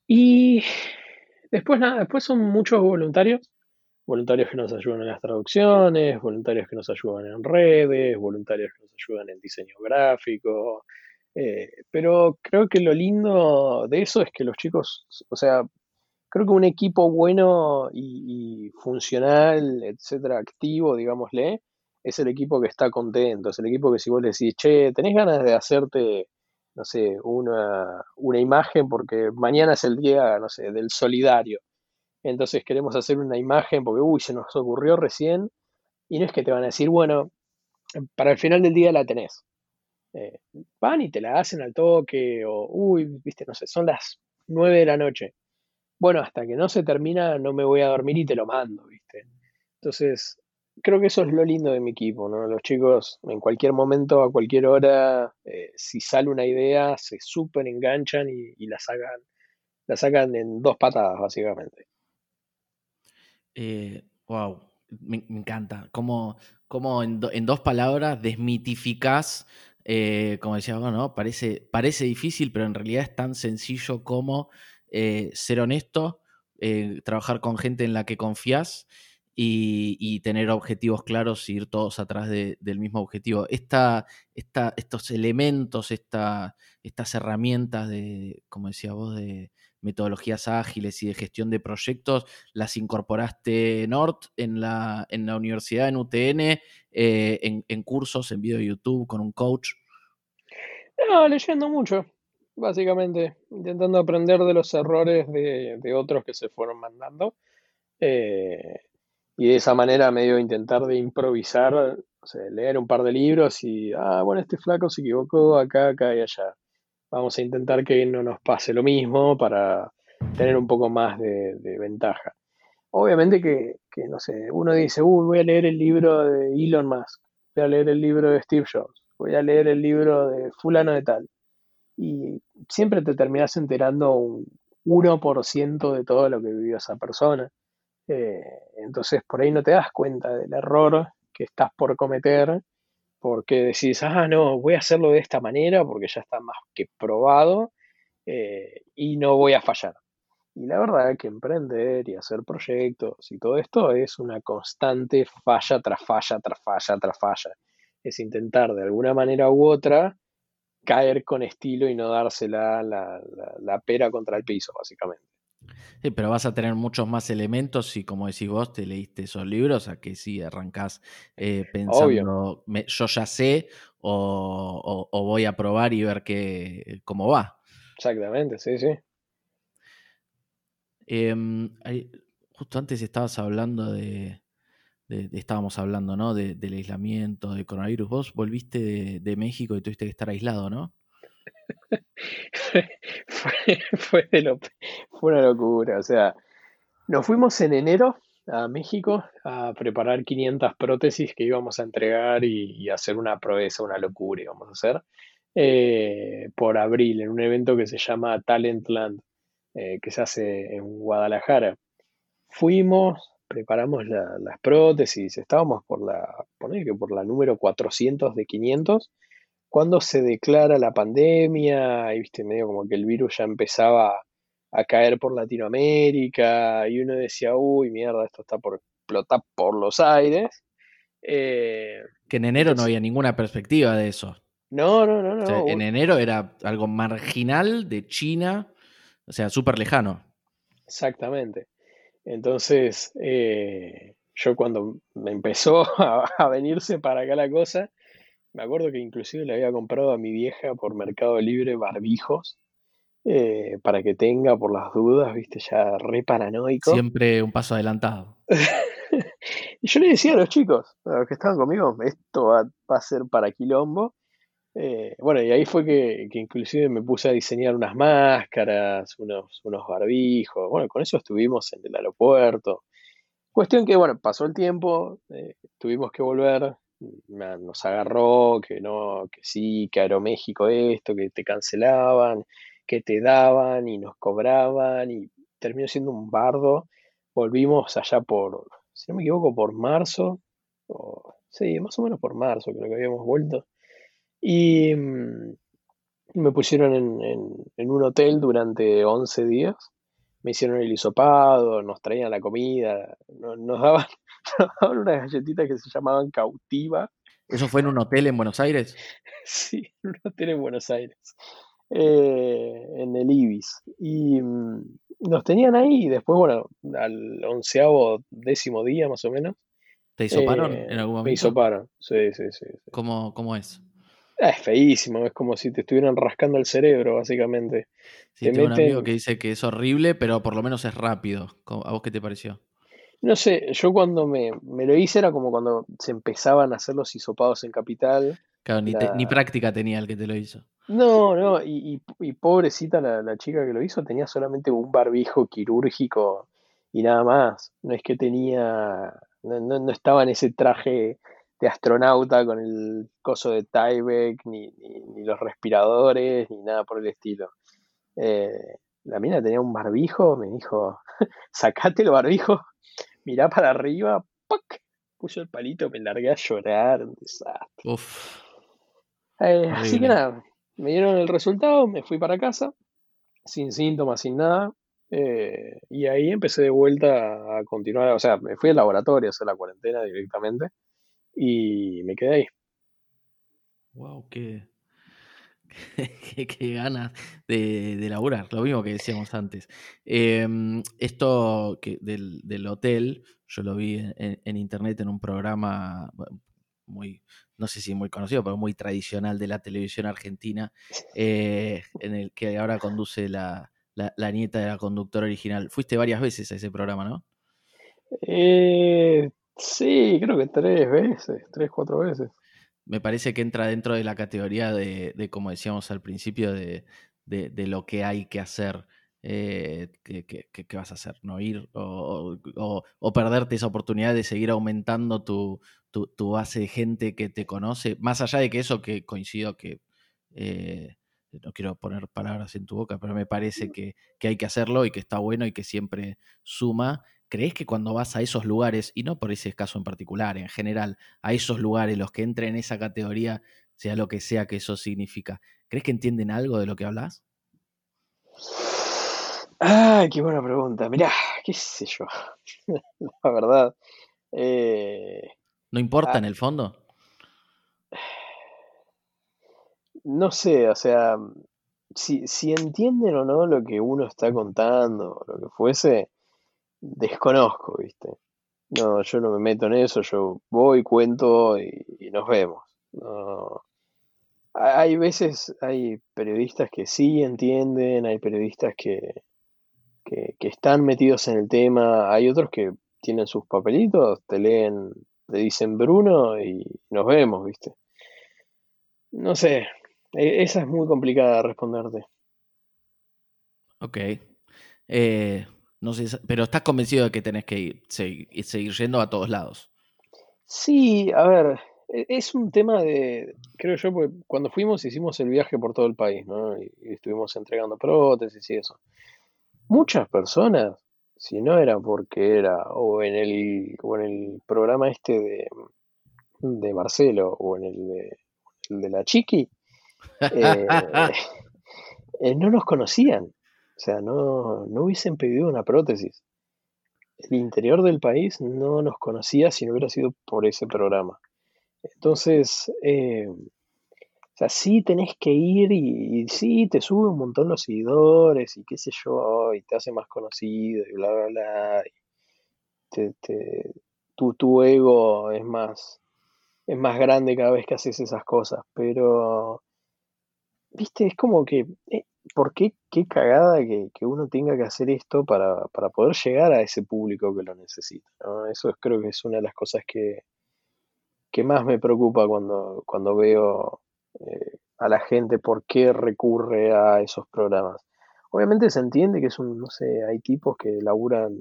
Y después nada, después son muchos voluntarios, voluntarios que nos ayudan en las traducciones, voluntarios que nos ayudan en redes, voluntarios que nos ayudan en diseño gráfico. pero creo que lo lindo de eso es que los chicos, o sea, creo que un equipo bueno y, funcional, etcétera, activo, digámosle, es el equipo que está contento, es el equipo que si vos le decís, che, tenés ganas de hacerte, no sé, una, una imagen porque mañana es el día, no sé, del solidario. Entonces queremos hacer una imagen porque, uy, se nos ocurrió recién. Y no es que te van a decir, bueno, para el final del día la tenés. Eh, van y te la hacen al toque, o, uy, viste, no sé, son las nueve de la noche bueno, hasta que no se termina no me voy a dormir y te lo mando, ¿viste? Entonces, creo que eso es lo lindo de mi equipo, ¿no? Los chicos en cualquier momento, a cualquier hora, eh, si sale una idea, se súper enganchan y, la sacan, la sacan en dos patadas, básicamente. wow, eh, me, encanta. Como, como en, dos palabras desmitificás, eh, como decía, bueno, parece, parece difícil, pero en realidad es tan sencillo como eh, ser honesto, eh, trabajar con gente en la que confías y, tener objetivos claros y ir todos atrás del mismo objetivo. Esta, estos elementos, estas herramientas de, como decía vos, de metodologías ágiles y de gestión de proyectos, las incorporaste Nort en la, en la universidad, en UTN, eh, en, en, cursos, en video de YouTube, con un coach. No, leyendo mucho básicamente, intentando aprender de los errores de, otros que se fueron mandando. Eh, y de esa manera medio intentar de improvisar, o sea, leer un par de libros y, ah, bueno, este flaco se equivocó acá, acá y allá. Vamos a intentar que no nos pase lo mismo para tener un poco más de, ventaja. Obviamente que, que, no sé, uno dice, uy, voy a leer el libro de Elon Musk, voy a leer el libro de Steve Jobs, voy a leer el libro de fulano de tal y siempre te terminas enterando un 1% de todo lo que vivió esa persona. Eh, entonces por ahí no te das cuenta del error que estás por cometer porque decís, ah, no, voy a hacerlo de esta manera porque ya está más que probado eh, y no voy a fallar. Y la verdad es que emprender y hacer proyectos y todo esto es una constante falla tras falla, tras falla, tras falla. Es intentar de alguna manera u otra caer con estilo y no dársela la, la, pera contra el piso, básicamente. Sí, pero vas a tener muchos más elementos y como decís vos, te leíste esos libros, a que si arrancás eh, pensando, yo ya sé o, voy a probar y ver qué, cómo va. Exactamente, sí, sí. Em, justo antes estabas hablando de, estábamos hablando, ¿no? del aislamiento, de coronavirus. Vos volviste de, México y tuviste que estar aislado, ¿no? fue, una locura. O sea, nos fuimos en enero a México a preparar 500 prótesis que íbamos a entregar y, hacer una proeza, una locura íbamos a hacer, eh, por abril, en un evento que se llama Talentland, eh, que se hace en Guadalajara. Fuimos, preparamos las prótesis, estábamos por la, que por la número 400 de 500, cuando se declara la pandemia, y viste, medio como que el virus ya empezaba a caer por Latinoamérica, y uno decía, uy, mierda, esto está por explotar por los aires. Eh, que en enero no había ninguna perspectiva de eso. No, no, no, no. en enero era algo marginal de China, o sea, súper lejano. Exactamente. Entonces, eh, yo cuando me empezó a, venirse para acá la cosa, me acuerdo que inclusive le había comprado a mi vieja por Mercado Libre barbijos eh, para que tenga por las dudas, viste, ya re paranoico. Siempre un paso adelantado. y yo le decía a los chicos, a los que estaban conmigo, esto va, a ser para quilombo. Eh, bueno, y ahí fue que, que, inclusive me puse a diseñar unas máscaras, unos, unos barbijos. Bueno, con eso estuvimos en el aeropuerto. Cuestión que, bueno, pasó el tiempo, eh, tuvimos que volver, nos agarró, que no, que sí, que Aeroméxico esto, que te cancelaban, que te daban y nos cobraban y terminó siendo un bardo. Volvimos allá por, si no me equivoco, por marzo, o, sí, más o menos por marzo creo que habíamos vuelto. Y mm, me pusieron en, un hotel durante 11 días. Me hicieron el hisopado, nos traían la comida, nos, daban, unas galletitas que se llamaban cautiva. ¿Eso fue en un hotel en Buenos Aires? Sí, en un hotel en Buenos Aires, eh, en el Ibis. Y mm, nos tenían ahí y después, bueno, al onceavo, décimo día más o menos. ¿Te hisoparon eh, en algún momento? Me hisoparon, sí, sí, sí. ¿Cómo, ¿Cómo es? Ah, es feísimo, es como si te estuvieran rascando el cerebro, básicamente. Sí, tengo un amigo que dice que es horrible, pero por lo menos es rápido. ¿A vos qué te pareció? No sé, yo cuando me, lo hice era como cuando se empezaban a hacer los hisopados en Capital. Claro, ni, práctica tenía el que te lo hizo. No, no, y, pobrecita la, la, chica que lo hizo tenía solamente un barbijo quirúrgico y nada más. No es que tenía, no, no estaba en ese traje de astronauta con el coso de Tyvek, ni, ni, los respiradores, ni nada por el estilo. Eh, la mina tenía un barbijo, me dijo, sacate el barbijo, mirá para arriba, ¡pac! puso el palito, me largué a llorar, un desastre. Eh, así que nada, me dieron el resultado, me fui para casa, sin síntomas, sin nada, eh, y ahí empecé de vuelta a continuar, o sea, me fui al laboratorio a hacer la cuarentena directamente y me quedé ahí. Wow, qué, qué, ganas de, de, laburar, lo mismo que decíamos antes. Em, esto que del, hotel, yo lo vi en, internet en un programa muy, no sé si muy conocido, pero muy tradicional de la televisión argentina, eh, en el que ahora conduce la, la, nieta de la conductora original. Fuiste varias veces a ese programa, ¿no? Eh, Sí, creo que tres veces, tres, cuatro veces. Me parece que entra dentro de la categoría de, como decíamos al principio, de, lo que hay que hacer. Eh, ¿qué, vas a hacer? ¿No ir? O, perderte esa oportunidad de seguir aumentando tu, base de gente que te conoce. Más allá de que eso que coincido que eh, no quiero poner palabras en tu boca, pero me parece que, que, hay que hacerlo y que está bueno y que siempre suma. ¿Crees que cuando vas a esos lugares, y no por ese caso en particular, en general, a esos lugares, los que entren en esa categoría, sea lo que sea que eso significa, ¿crees que entienden algo de lo que hablas? Ah, qué buena pregunta. Mirá, qué sé yo. La verdad. Eh, ¿No importa ah en el fondo? No sé, o sea, si, si entienden o no lo que uno está contando, lo que fuese, desconozco, ¿viste? No, yo no me meto en eso, yo voy, cuento y, nos vemos. Hay veces, hay periodistas que sí entienden, hay periodistas que, que, están metidos en el tema, hay otros que tienen sus papelitos, te leen, te dicen Bruno y nos vemos, ¿viste? No sé, e, esa es muy complicada de responderte. Ok. Eh, no sé, pero estás convencido de que tenés que ir, seguir, yendo a todos lados. Sí, a ver, e, es un tema de, creo yo, porque cuando fuimos hicimos el viaje por todo el país, ¿no? Y, estuvimos entregando prótesis y eso. Muchas personas, si no era porque era o en el, o en el programa este de, de Marcelo o en el de, el de la Chiqui, eh, eh, no nos conocían. O sea, no, no hubiesen pedido una prótesis. El interior del país no nos conocía si no hubiera sido por ese programa. Entonces, eh, o sea, sí tenés que ir y, sí te sube un montón los seguidores y qué sé yo, y te hace más conocido y bla, bla, bla. tu, tu ego es más, es más grande cada vez que haces esas cosas, pero, viste, es como que eh, ¿por qué, qué cagada que, uno tenga que hacer esto para, poder llegar a ese público que lo necesita? Eso creo que es una de las cosas que, que más me preocupa cuando, cuando veo eh, a la gente por qué recurre a esos programas. Obviamente se entiende que es un, no sé, hay tipos que laburan,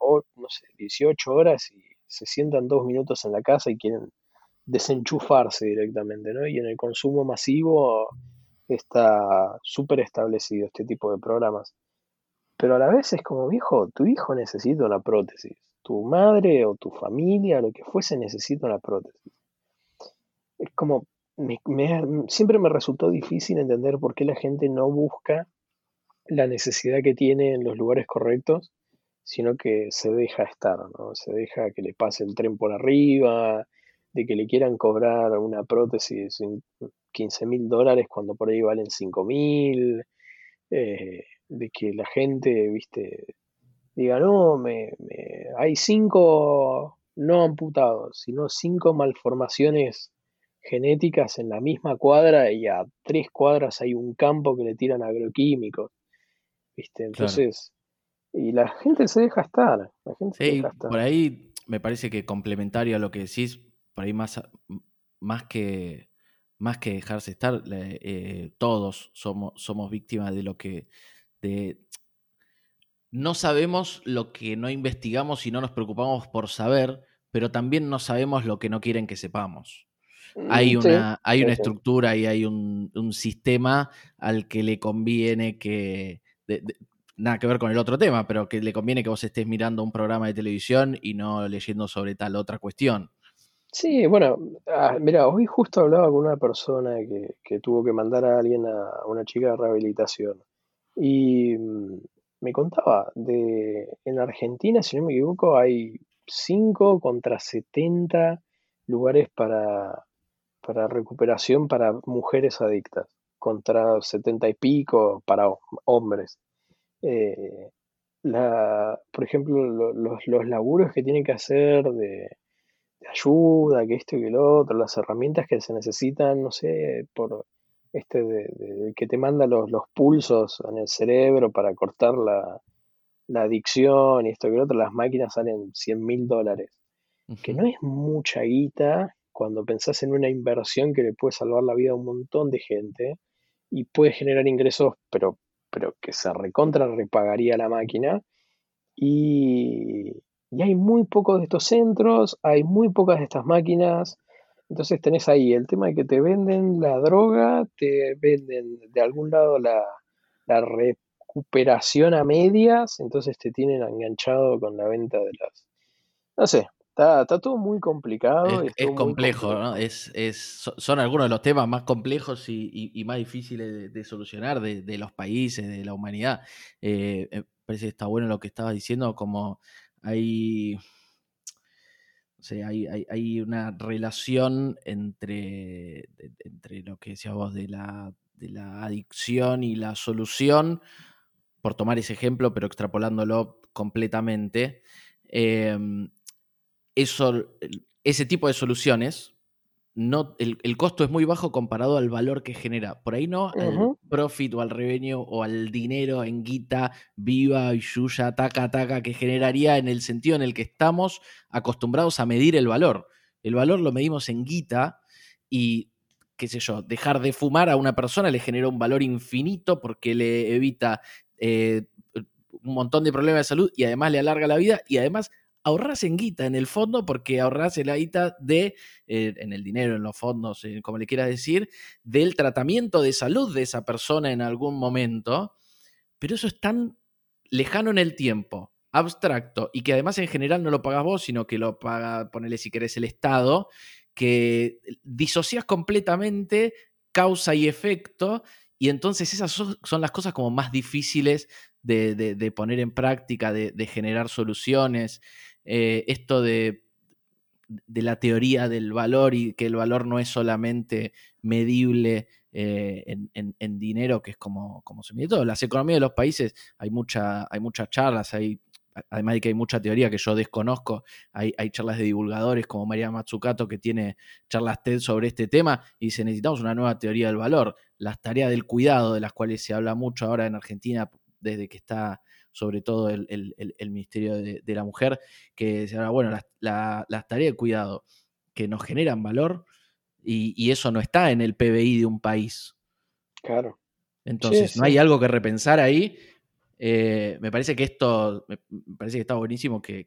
no sé, 18 horas y se sientan dos minutos en la casa y quieren desenchufarse directamente, ¿no? Y en el consumo masivo está súper establecido este tipo de programas. Pero a la vez es como, viejo, tu hijo necesita una prótesis, tu madre o tu familia, lo que fuese, necesita una prótesis. Es como, siempre me resultó difícil entender por qué la gente no busca la necesidad que tiene en los lugares correctos, sino que se deja estar, ¿no? Se deja que le pase el tren por arriba, de que le quieran cobrar una prótesis en 15 mil dólares cuando por ahí valen 5 mil, eh, de que la gente, viste, diga, no, me, hay cinco no amputados, sino cinco malformaciones genéticas en la misma cuadra y a tres cuadras hay un campo que le tiran agroquímicos. ¿Viste? Entonces, y la gente se deja estar. La gente se deja estar. por ahí me parece que complementario a lo que decís, por ahí más, más que más que dejarse estar, eh, todos somos, somos víctimas de lo que. De, no sabemos lo que no investigamos y no nos preocupamos por saber, pero también no sabemos lo que no quieren que sepamos. Hay mm, una, hay una estructura y hay un, sistema al que le conviene que. nada que ver con el otro tema, pero que le conviene que vos estés mirando un programa de televisión y no leyendo sobre tal otra cuestión. Sí, bueno, ah, mira, hoy justo hablaba con una persona que, tuvo que mandar a alguien a una chica de rehabilitación y mm, me contaba de en Argentina, si no me equivoco, hay 5 contra 70 lugares para, para recuperación para mujeres adictas, contra 70 y pico para hombres. Eh, la, por ejemplo, los, los laburos que tienen que hacer de ayuda, que esto y que lo otro, las herramientas que se necesitan, no sé, por este de, que te manda los, los, pulsos en el cerebro para cortar la, adicción y esto y que lo otro, las máquinas salen 100 mil dólares, que no es mucha guita cuando pensás en una inversión que le puede salvar la vida a un montón de gente y puede generar ingresos, pero, pero que se recontra repagaría la máquina. Y, y hay muy pocos de estos centros, hay muy pocas de estas máquinas. Entonces tenés ahí el tema de que te venden la droga, te venden de algún lado la, recuperación a medias, entonces te tienen enganchado con la venta de las... No sé, está, todo muy complicado. Es, complejo, ¿no? Es, son algunos de los temas más complejos y, más difíciles de, solucionar de, los países, de la humanidad. Eh, eh, parece que está bueno lo que estabas diciendo, como hay, hay, una relación entre, entre lo que decías vos de la, de la adicción y la solución, por tomar ese ejemplo, pero extrapolándolo completamente. Em, eso, ese tipo de soluciones no, el, costo es muy bajo comparado al valor que genera. Por ahí no al profit o al revenue o al dinero en guita viva y yuya, taca, taca, que generaría en el sentido en el que estamos acostumbrados a medir el valor. El valor lo medimos en guita y, qué sé yo, dejar de fumar a una persona le genera un valor infinito porque le evita eh, un montón de problemas de salud y además le alarga la vida y además ahorras en guita en el fondo porque ahorras en la guita de, eh, en el dinero, en los fondos, como le quieras decir, del tratamiento de salud de esa persona en algún momento, pero eso es tan lejano en el tiempo, abstracto, y que además en general no lo pagas vos, sino que lo paga, ponele si querés, el Estado, que disocias completamente causa y efecto, y entonces esas son las cosas como más difíciles de, poner en práctica, de, de generar soluciones. Eh, esto de, de, la teoría del valor y que el valor no es solamente medible eh, en, dinero, que es como, como se mide todo. Las economías de los países, hay, mucha, hay muchas charlas, hay, además de que hay mucha teoría que yo desconozco, hay, hay, charlas de divulgadores como María Matsukato que tiene charlas TED sobre este tema y dice necesitamos una nueva teoría del valor. Las tareas del cuidado, de las cuales se habla mucho ahora en Argentina desde que está sobre todo el, Ministerio de, la Mujer, que se habla, bueno, las, tareas de cuidado que nos generan valor, y, eso no está en el PBI de un país. Claro. Entonces, ¿no hay algo que repensar ahí? Eh, me parece que esto, me parece que está buenísimo que,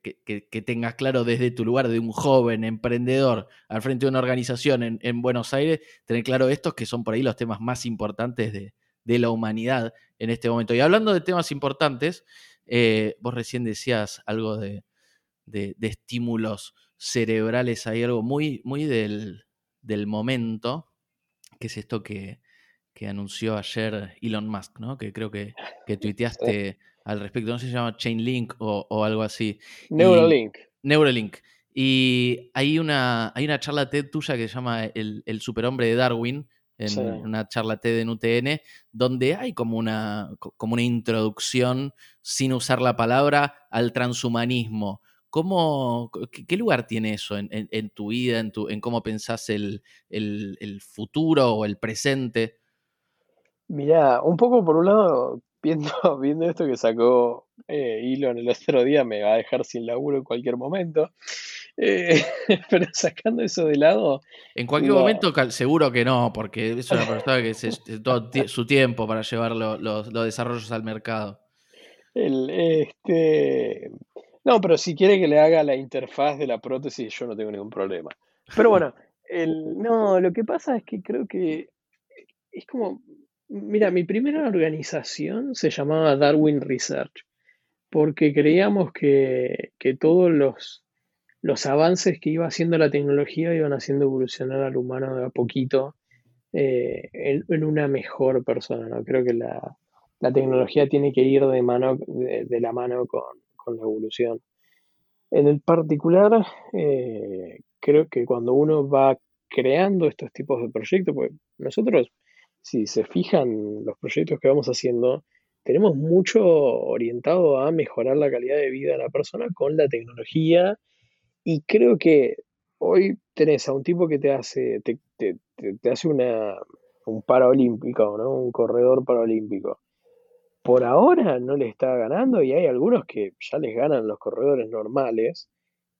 tengas claro desde tu lugar de un joven emprendedor al frente de una organización en, Buenos Aires, tener claro estos que son por ahí los temas más importantes de, la humanidad en este momento. Y hablando de temas importantes, eh, vos recién decías algo de, estímulos cerebrales, hay algo muy, muy del, momento, que es esto que, que anunció ayer Elon Musk, ¿no? Que creo que, que tuiteaste al respecto. No sé si se llama Chainlink o, o algo así. Neuralink. Neuralink. Y hay una, hay una charla TED tuya que se llama El, el superhombre de Darwin, en una charla TED en UTN, donde hay como una, como una introducción, sin usar la palabra, al transhumanismo. ¿Cómo, qué, lugar tiene eso en, en, tu vida, en, tu, en cómo pensás el, el, el futuro o el presente? Mirá, un poco por un lado, viendo, viendo esto que sacó eh, Elon el otro día, me va a dejar sin laburo en cualquier momento. Eh, pero sacando eso de lado. En cualquier momento, seguro que no, porque es una persona que se, todo su tiempo para llevar los, desarrollos al mercado. El, este, no, pero si quiere que le haga la interfaz de la prótesis, yo no tengo ningún problema. Pero bueno, el, no, lo que pasa es que creo que es como Mira, mi primera organización se llamaba Darwin Research, porque creíamos que, todos los, los, avances que iba haciendo la tecnología iban haciendo evolucionar al humano de a poquito eh, en, una mejor persona. ¿no? Creo que la, tecnología tiene que ir de, mano, de, la mano con, la evolución. En el particular, eh, creo que cuando uno va creando estos tipos de proyectos, pues nosotros si se fijan los proyectos que vamos haciendo, tenemos mucho orientado a mejorar la calidad de vida de la persona con la tecnología y creo que hoy tenés a un tipo que te hace, te, hace una, un paraolímpico, ¿no? un corredor paraolímpico. Por ahora no le está ganando y hay algunos que ya les ganan los corredores normales.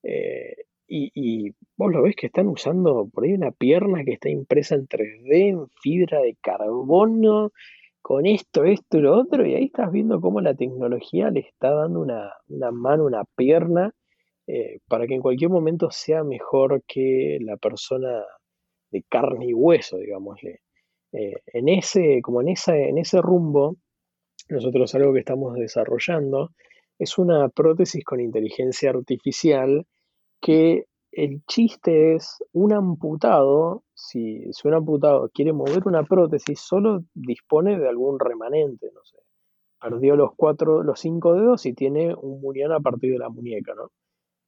Eh, y, vos lo ves que están usando por ahí una pierna que está impresa en 3D, en fibra de carbono, con esto, esto y lo otro, y ahí estás viendo cómo la tecnología le está dando una, mano, una pierna, eh, para que en cualquier momento sea mejor que la persona de carne y hueso, digámosle. Eh, en ese, como en, en ese rumbo, nosotros algo que estamos desarrollando es una prótesis con inteligencia artificial que el chiste es un amputado, si, un amputado quiere mover una prótesis, solo dispone de algún remanente, no sé. Perdió los cuatro, los cinco dedos y tiene un muñón a partir de la muñeca, ¿no?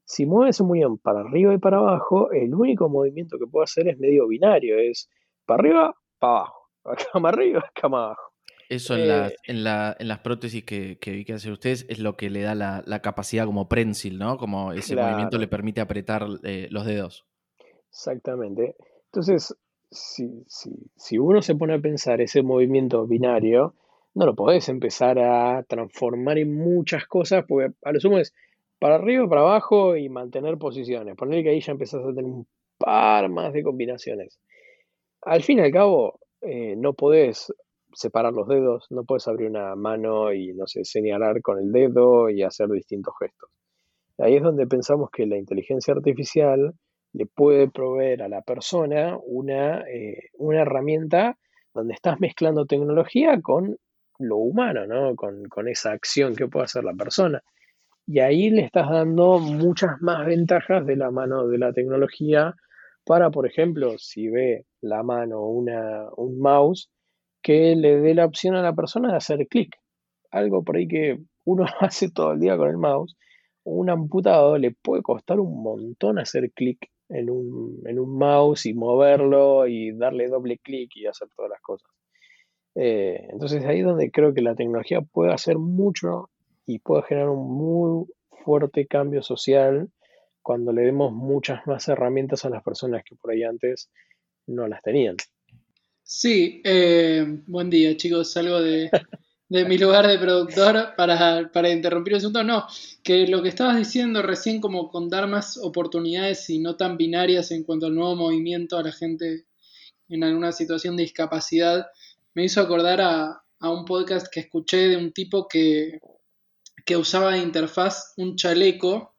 Si mueve ese muñón para arriba y para abajo, el único movimiento que puede hacer es medio binario, es para arriba, para abajo, cama arriba, cama abajo. Eso en, eh, en, las prótesis que, vi que hacer ustedes es lo que le da la, capacidad como prensil, ¿no? Como ese movimiento le permite apretar eh, los dedos. Exactamente. Entonces, si, si, uno se pone a pensar ese movimiento binario, no lo podés empezar a transformar en muchas cosas, porque a lo sumo es para arriba, para abajo y mantener posiciones. Poner que ahí ya empezás a tener un par más de combinaciones. Al fin y al cabo, eh, no podés separar los dedos, no puedes abrir una mano y, no sé, señalar con el dedo y hacer distintos gestos. Ahí es donde pensamos que la inteligencia artificial le puede proveer a la persona una, eh, una herramienta donde estás mezclando tecnología con lo humano, ¿no? Con, con, esa acción que puede hacer la persona. Y ahí le estás dando muchas más ventajas de la mano de la tecnología para, por ejemplo, si ve la mano una, un mouse, que le dé la opción a la persona de hacer clic. Algo por ahí que uno hace todo el día con el mouse. Un amputado le puede costar un montón hacer clic en un, mouse y moverlo y darle doble clic y hacer todas las cosas. Eh, entonces ahí es donde creo que la tecnología puede hacer mucho y puede generar un muy fuerte cambio social cuando le demos muchas más herramientas a las personas que por ahí antes no las tenían. Sí, eh, buen día chicos, salgo de, mi lugar de productor para, para interrumpir el asunto. No, que lo que estabas diciendo recién como con dar más oportunidades y no tan binarias en cuanto al nuevo movimiento a la gente en alguna situación de discapacidad, me hizo acordar a, un podcast que escuché de un tipo que, que usaba de interfaz un chaleco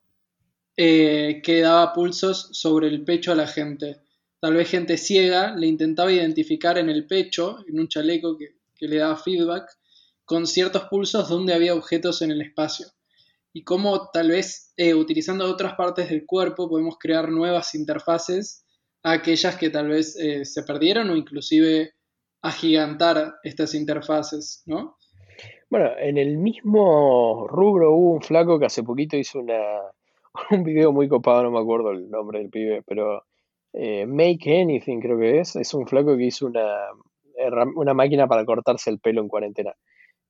eh, que daba pulsos sobre el pecho a la gente. Tal vez gente ciega le intentaba identificar en el pecho, en un chaleco que, le daba feedback, con ciertos pulsos donde había objetos en el espacio. Y cómo tal vez eh, utilizando otras partes del cuerpo podemos crear nuevas interfaces a aquellas que tal vez eh, se perdieron o inclusive agigantar estas interfaces, ¿no? Bueno, en el mismo rubro hubo un flaco que hace poquito hizo una, un video muy copado, no me acuerdo el nombre del pibe, pero eh, Make Anything creo que es, es un flaco que hizo una, una máquina para cortarse el pelo en cuarentena.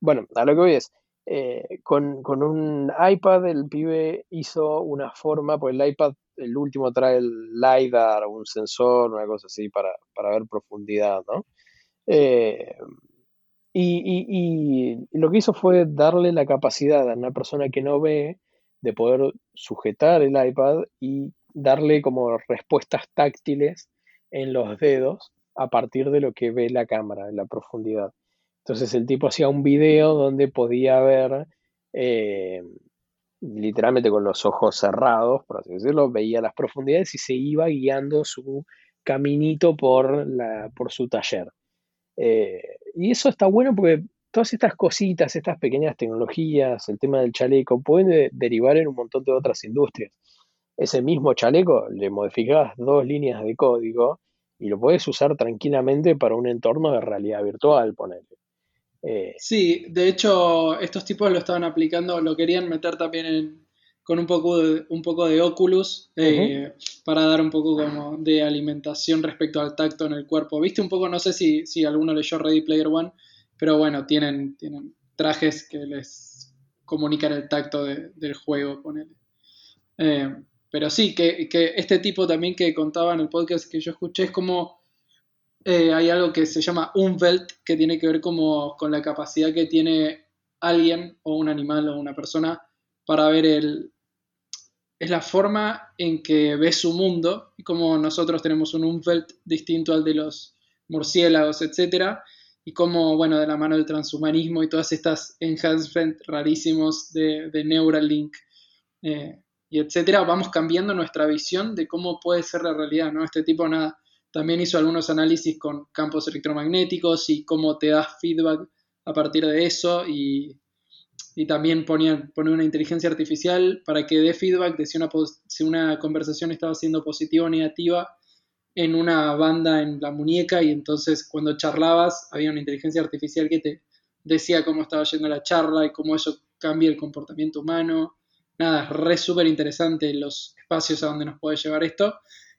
Bueno, a lo que voy es, eh, con, un iPad el pibe hizo una forma, pues el iPad, el último trae el LiDAR, un sensor, una cosa así para, ver profundidad, ¿no? Eh, y, y, lo que hizo fue darle la capacidad a una persona que no ve de poder sujetar el iPad y darle como respuestas táctiles en los dedos a partir de lo que ve la cámara, en la profundidad. Entonces el tipo hacía un video donde podía ver, eh, literalmente con los ojos cerrados, por así decirlo, veía las profundidades y se iba guiando su caminito por, la, por su taller. Eh, y eso está bueno porque todas estas cositas, estas pequeñas tecnologías, el tema del chaleco, pueden derivar en un montón de otras industrias ese mismo chaleco le modificas dos líneas de código y lo puedes usar tranquilamente para un entorno de realidad virtual, ponele. Eh, sí, de hecho, estos tipos lo estaban aplicando, lo querían meter también con un poco de, un poco de Oculus eh, para dar un poco como de alimentación respecto al tacto en el cuerpo. Viste un poco, no sé si, si alguno leyó Ready Player One, pero bueno, tienen, tienen trajes que les comunican el tacto del juego, ponele. Eh, pero sí, que, este tipo también que contaba en el podcast que yo escuché es como eh, hay algo que se llama Umwelt, que tiene que ver como con la capacidad que tiene alguien o un animal o una persona para ver el... Es la forma en que ve su mundo y como nosotros tenemos un Umwelt distinto al de los murciélagos, etc. Y como, bueno, de la mano del transhumanismo y todas estas enhancements rarísimos de, de Neuralink, eh, y etcétera, vamos cambiando nuestra visión de cómo puede ser la realidad, ¿no? Este tipo nada, también hizo algunos análisis con campos electromagnéticos y cómo te das feedback a partir de eso y, también ponía, pone una inteligencia artificial para que dé feedback de si una, si una conversación estaba siendo positiva o negativa en una banda en la muñeca y entonces cuando charlabas había una inteligencia artificial que te decía cómo estaba yendo la charla y cómo eso cambia el comportamiento humano. Nada, re súper interesante los espacios a donde nos puede llevar esto,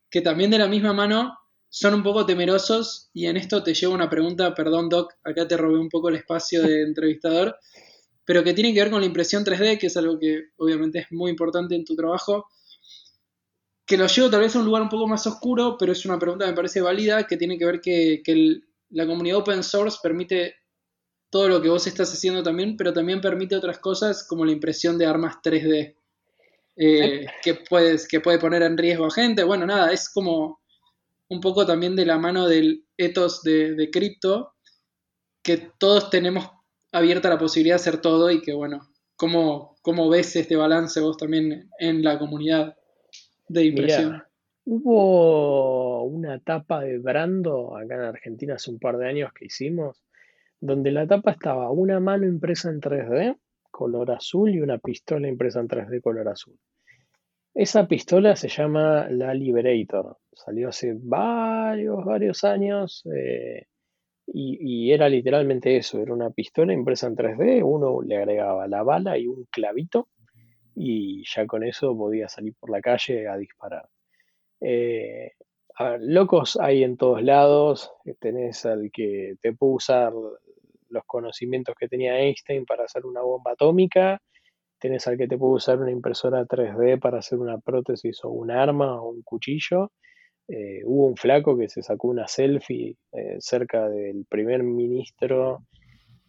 que también de la misma mano son un poco temerosos y en esto te llevo una pregunta, perdón Doc, acá te robé un poco el espacio de entrevistador, pero que tiene que ver con la impresión 3D, que es algo que obviamente es muy importante en tu trabajo, que lo llevo tal vez a un lugar un poco más oscuro, pero es una pregunta que me parece válida, que tiene que ver que, la comunidad open source permite todo lo que vos estás haciendo también, pero también permite otras cosas como la impresión de armas 3D. Eh, que, puedes, que puede poner en riesgo a gente. Bueno, nada, es como un poco también de la mano del ethos de, cripto, que todos tenemos abierta la posibilidad de hacer todo y que, bueno, ¿cómo, cómo ves este balance vos también en la comunidad de impresión? hubo una etapa de Brando acá en Argentina hace un par de años que hicimos, donde la tapa estaba una mano impresa en 3D, color azul, y una pistola impresa en 3D, color azul. Esa pistola se llama la Liberator. Salió hace varios, varios años eh, y, era literalmente eso. Era una pistola impresa en 3D. Uno le agregaba la bala y un clavito y ya con eso podía salir por la calle a disparar. Eh, locos hay en todos lados. Tenés al que te puede usar los conocimientos que tenía Einstein para hacer una bomba atómica, tenés al que te puede usar una impresora 3D para hacer una prótesis o un arma o un cuchillo. Eh, hubo un flaco que se sacó una selfie eh, cerca del primer ministro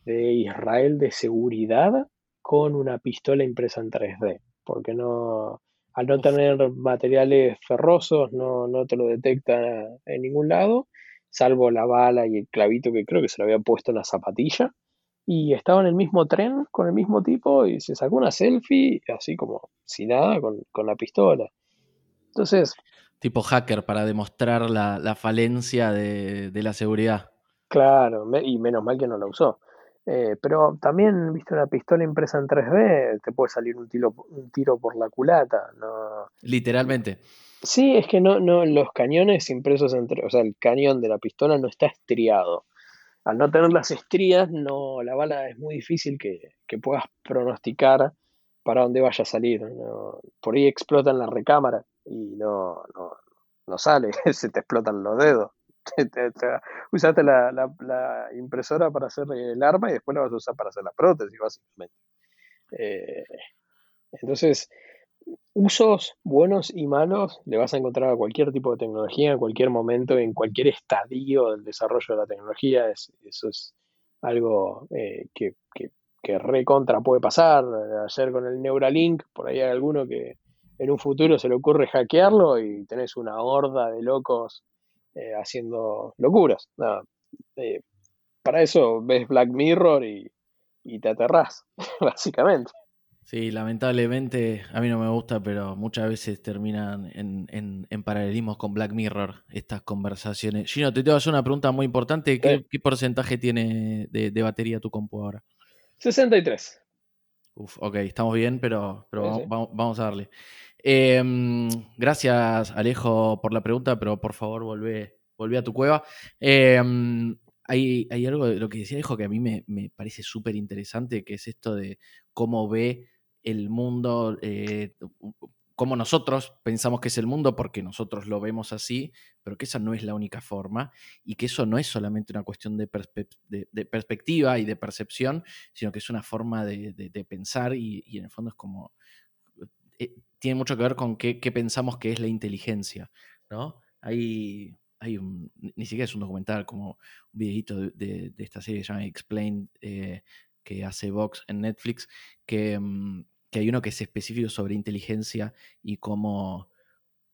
de Israel de seguridad con una pistola impresa en 3D, porque no, al no tener materiales ferrosos no, no te lo detecta en ningún lado salvo la bala y el clavito que creo que se lo había puesto en la zapatilla. Y estaba en el mismo tren con el mismo tipo y se sacó una selfie, así como sin nada, con, la pistola. Entonces. Tipo hacker para demostrar la, falencia de, la seguridad. Claro, y menos mal que no la usó. Eh, pero también, viste, una pistola impresa en 3D, te puede salir un tiro, un tiro por la culata. ¿no? Literalmente. Sí, es que no, no, los cañones impresos entre, o sea, el cañón de la pistola no está estriado. Al no tener las estrías, no, la bala es muy difícil que, puedas pronosticar para dónde vaya a salir. Por ahí explota en la recámara y no, no, no sale, se te explotan los dedos. usaste la, la, impresora para hacer el arma y después la vas a usar para hacer la prótesis, básicamente. Eh, entonces, usos buenos y malos le vas a encontrar a cualquier tipo de tecnología, en cualquier momento, en cualquier estadio del desarrollo de la tecnología. eso es algo eh, que, que, que recontra puede pasar. Ayer con el Neuralink, por ahí hay alguno que en un futuro se le ocurre hackearlo y tenés una horda de locos eh, haciendo locuras. Eh, para eso ves Black Mirror y, y te aterrás, básicamente. Sí, lamentablemente a mí no me gusta, pero muchas veces terminan en, paralelismos con Black Mirror estas conversaciones. Gino, te tengo que hacer una pregunta muy importante. ¿Qué, porcentaje tiene de, batería tu compu ahora? 63. Uf, ok, estamos bien, pero, pero vamos, a darle. Em, gracias, Alejo, por la pregunta, pero por favor, volvé, a tu cueva. Em, hay, algo de lo que decía Alejo que a mí me, parece súper interesante, que es esto de cómo ve el mundo, eh, como nosotros pensamos que es el mundo, porque nosotros lo vemos así, pero que esa no es la única forma y que eso no es solamente una cuestión de, perspectiva y de percepción, sino que es una forma de, pensar y, en el fondo es como... Tiene mucho que ver con qué, pensamos que es la inteligencia, ¿no? Hay, hay un, ni siquiera es un documental, como un videito de, esta serie que se llama Explained, eh, que hace Vox en Netflix, que, mm, que hay uno que es específico sobre inteligencia y cómo,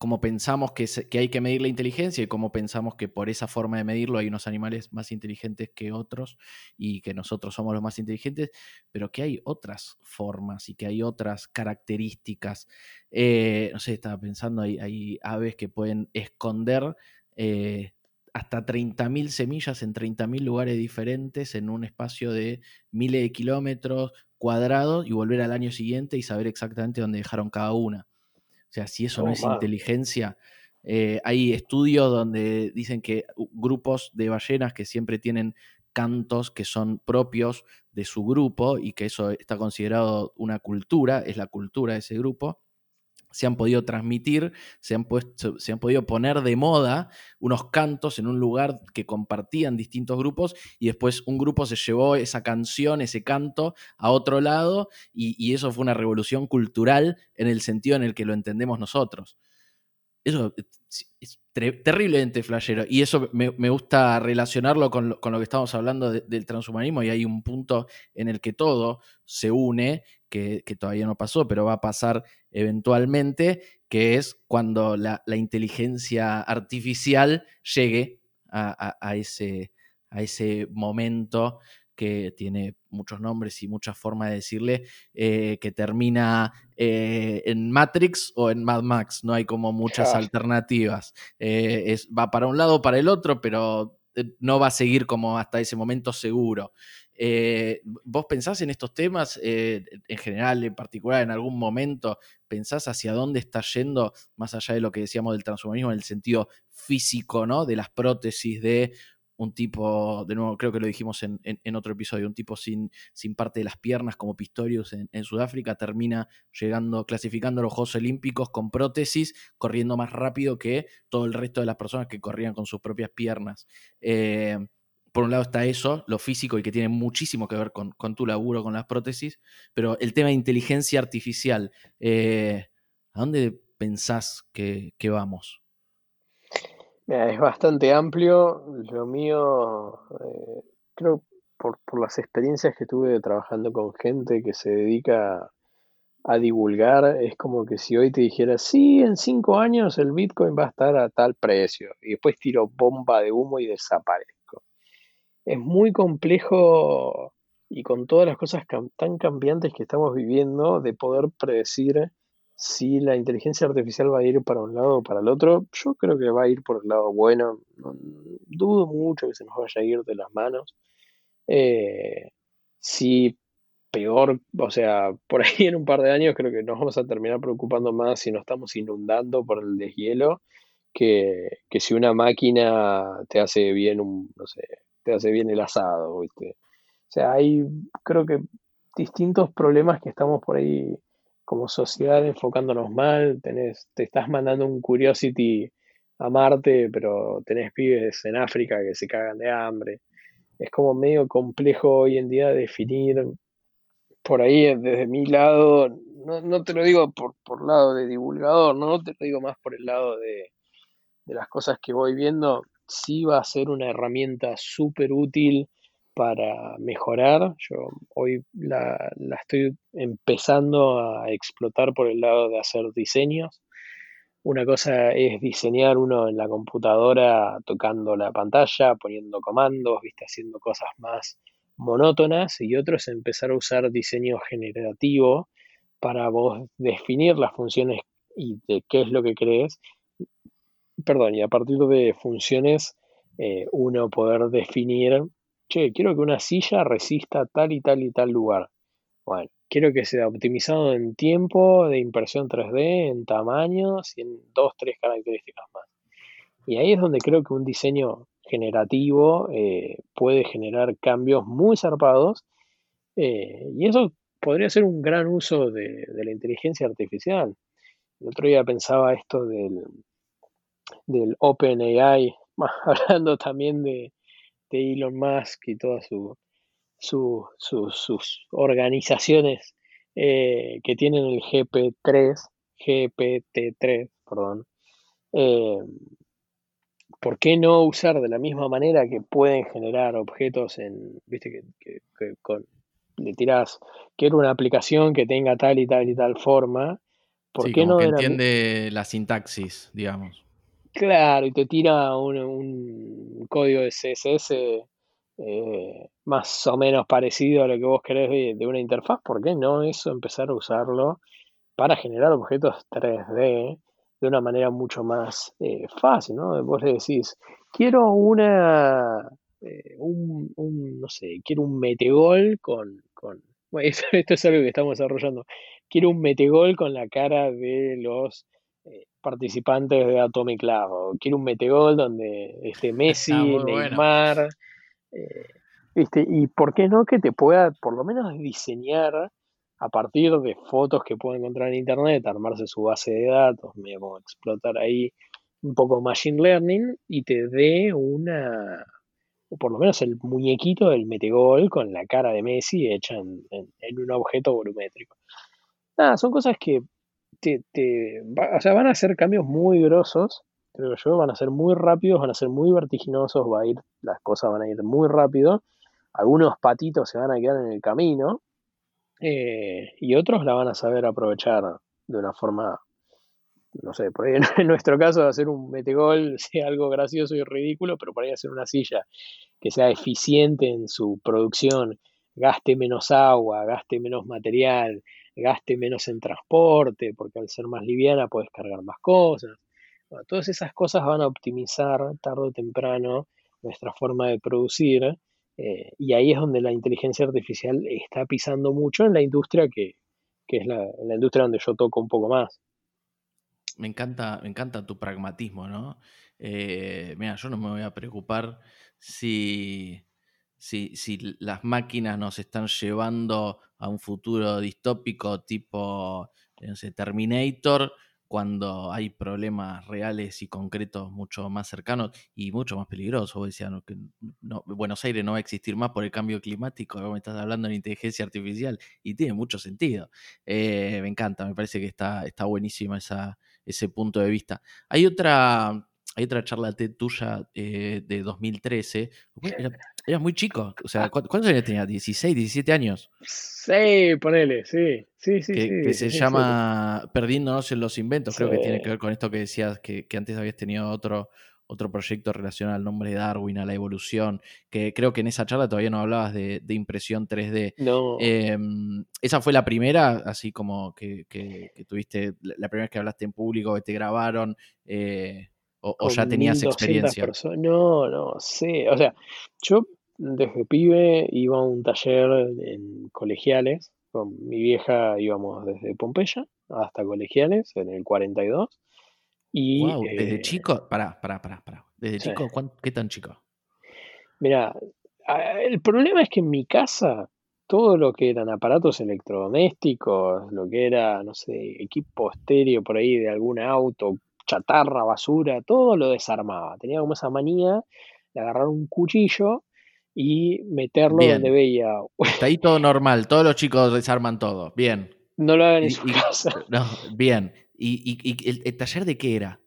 cómo pensamos que, hay que medir la inteligencia y cómo pensamos que por esa forma de medirlo hay unos animales más inteligentes que otros y que nosotros somos los más inteligentes, pero que hay otras formas y que hay otras características. Eh, no sé, estaba pensando, hay, hay aves que pueden esconder eh, hasta 30.000 semillas en 30.000 lugares diferentes en un espacio de miles de kilómetros cuadrados y volver al año siguiente y saber exactamente dónde dejaron cada una. O sea, si eso no es inteligencia, eh, hay estudios donde dicen que grupos de ballenas que siempre tienen cantos que son propios de su grupo y que eso está considerado una cultura, es la cultura de ese grupo, se han podido transmitir, se han, puesto, se han podido poner de moda unos cantos en un lugar que compartían distintos grupos y después un grupo se llevó esa canción, ese canto a otro lado y, eso fue una revolución cultural en el sentido en el que lo entendemos nosotros. Eso es terriblemente flashero y eso me, gusta relacionarlo con lo, que estamos hablando del transhumanismo y hay un punto en el que todo se une que, todavía no pasó, pero va a pasar eventualmente, que es cuando la, inteligencia artificial llegue a, ese, a ese momento que tiene muchos nombres y muchas formas de decirle, eh, que termina eh, en Matrix o en Mad Max, no hay como muchas alternativas. Eh, es, va para un lado o para el otro, pero no va a seguir como hasta ese momento seguro. Eh, ¿Vos pensás en estos temas eh, en general, en particular, en algún momento? ¿Pensás hacia dónde está yendo, más allá de lo que decíamos del transhumanismo, en el sentido físico, ¿no? De las prótesis de un tipo, de nuevo, creo que lo dijimos en, otro episodio, un tipo sin, sin, parte de las piernas como Pistorius en, Sudáfrica termina llegando, clasificando a los Juegos Olímpicos con prótesis, corriendo más rápido que todo el resto de las personas que corrían con sus propias piernas. Eh, por un lado está eso, lo físico y que tiene muchísimo que ver con, tu laburo, con las prótesis, pero el tema de inteligencia artificial, eh, ¿a dónde pensás que, vamos? es bastante amplio. Lo mío, eh, creo, por, las experiencias que tuve trabajando con gente que se dedica a divulgar, es como que si hoy te dijera, sí, en cinco años el Bitcoin va a estar a tal precio, y después tiro bomba de humo y desaparezco. Es muy complejo y con todas las cosas tan cambiantes que estamos viviendo, de poder predecir si la inteligencia artificial va a ir para un lado o para el otro, yo creo que va a ir por el lado bueno. dudo mucho que se nos vaya a ir de las manos. Eh, si peor, o sea, por ahí en un par de años creo que nos vamos a terminar preocupando más si nos estamos inundando por el deshielo que, que si una máquina te hace bien un, no sé, te hace bien el asado, ¿viste? O sea, hay creo que distintos problemas que estamos por ahí como sociedad enfocándonos mal, tenés, te estás mandando un Curiosity a Marte, pero tenés pibes en África que se cagan de hambre. Es como medio complejo hoy en día definir por ahí desde mi lado, no, te lo digo por, por lado de divulgador, no te lo digo más por el lado de, de las cosas que voy viendo, sí va a ser una herramienta súper útil para mejorar. Yo hoy la, la, estoy empezando a explotar por el lado de hacer diseños. Una cosa es diseñar uno en la computadora tocando la pantalla, poniendo comandos, ¿viste? haciendo cosas más monótonas y otro es empezar a usar diseño generativo para vos definir las funciones y de qué es lo que crees. Perdón, y a partir de funciones eh, uno poder definir che, quiero que una silla resista tal y tal y tal lugar. Bueno, quiero que sea optimizado en tiempo de impresión 3D, en tamaños y en dos, tres características más. Y ahí es donde creo que un diseño generativo eh, puede generar cambios muy zarpados eh, y eso podría ser un gran uso de, la inteligencia artificial. El otro día pensaba esto del, del OpenAI, hablando también de, de Elon Musk y todas su, sus organizaciones eh, que tienen el GP3, GPT3, perdón. Eh, ¿Por qué no usar de la misma manera que pueden generar objetos en, viste, que, con, le tirás, quiero una aplicación que tenga tal y tal y tal forma? ¿Por qué no? Que entiende la sintaxis, digamos. Claro, y te tira un, código de CSS eh, más o menos parecido a lo que vos querés de, una interfaz. ¿Por qué no eso empezar a usarlo para generar objetos 3D de una manera mucho más eh, fácil? ¿no? Vos le decís, quiero una, eh, un, no sé, quiero un metegol con, con bueno, esto es algo que estamos desarrollando. Quiero un metegol con la cara de los participantes de Atomic Lab. quiero un metegol donde esté Messi, Neymar. Eh, y por qué no que te pueda por lo menos diseñar a partir de fotos que pueda encontrar en internet, armarse su base de datos, medio como explotar ahí un poco machine learning y te dé una, o por lo menos el muñequito del metegol con la cara de Messi hecha en, en un objeto volumétrico. Nada, son cosas que te, o sea, van a ser cambios muy grosos, creo yo, van a ser muy rápidos, van a ser muy vertiginosos, va a ir, las cosas van a ir muy rápido, algunos patitos se van a quedar en el camino eh, y otros la van a saber aprovechar de una forma, no sé, por ahí en, nuestro caso hacer un metegol sea algo gracioso y ridículo, pero por ahí hacer una silla que sea eficiente en su producción, gaste menos agua, gaste menos material, gaste menos en transporte, porque al ser más liviana puedes cargar más cosas. todas esas cosas van a optimizar tarde o temprano nuestra forma de producir eh, y ahí es donde la inteligencia artificial está pisando mucho en la industria que, es la, industria donde yo toco un poco más. Me encanta, me encanta tu pragmatismo, ¿no? Eh, mira, yo no me voy a preocupar si si, las máquinas nos están llevando a un futuro distópico tipo Terminator, cuando hay problemas reales y concretos mucho más cercanos y mucho más peligrosos. Decía, que Buenos Aires no va a existir más por el cambio climático, me estás hablando de inteligencia artificial y tiene mucho sentido. Eh, me encanta, me parece que está, está buenísimo ese punto de vista. Hay otra hay otra charla tuya eh, de 2013. Eras muy chico. O sea, ¿cuántos años tenías? ¿16, 17 años? Sí, ponele, sí. Sí, sí, que, sí. que se llama Perdiéndonos en los inventos. Creo que tiene que ver con esto que decías, que, que antes habías tenido otro, otro proyecto relacionado al nombre de Darwin, a la evolución, que creo que en esa charla todavía no hablabas de, impresión 3D. No. Em, esa fue la primera, así como que, tuviste, la primera vez que hablaste en público, que te grabaron, eh, o, ya tenías experiencia. No, no, sí. O sea, yo desde pibe iba a un taller en colegiales. Con mi vieja íbamos desde Pompeya hasta colegiales en el 42. Y, wow, desde eh, chico, pará, pará, pará, pará. Desde chico, ¿qué tan chico? Mira, el problema es que en mi casa todo lo que eran aparatos electrodomésticos, lo que era, no sé, equipo estéreo por ahí de algún auto, chatarra, basura, todo lo desarmaba. Tenía como esa manía de agarrar un cuchillo y meterlo donde veía. Está ahí todo normal, todos los chicos desarman todo. Bien. No lo hagan en su casa. No, bien. ¿Y, el, taller de qué era?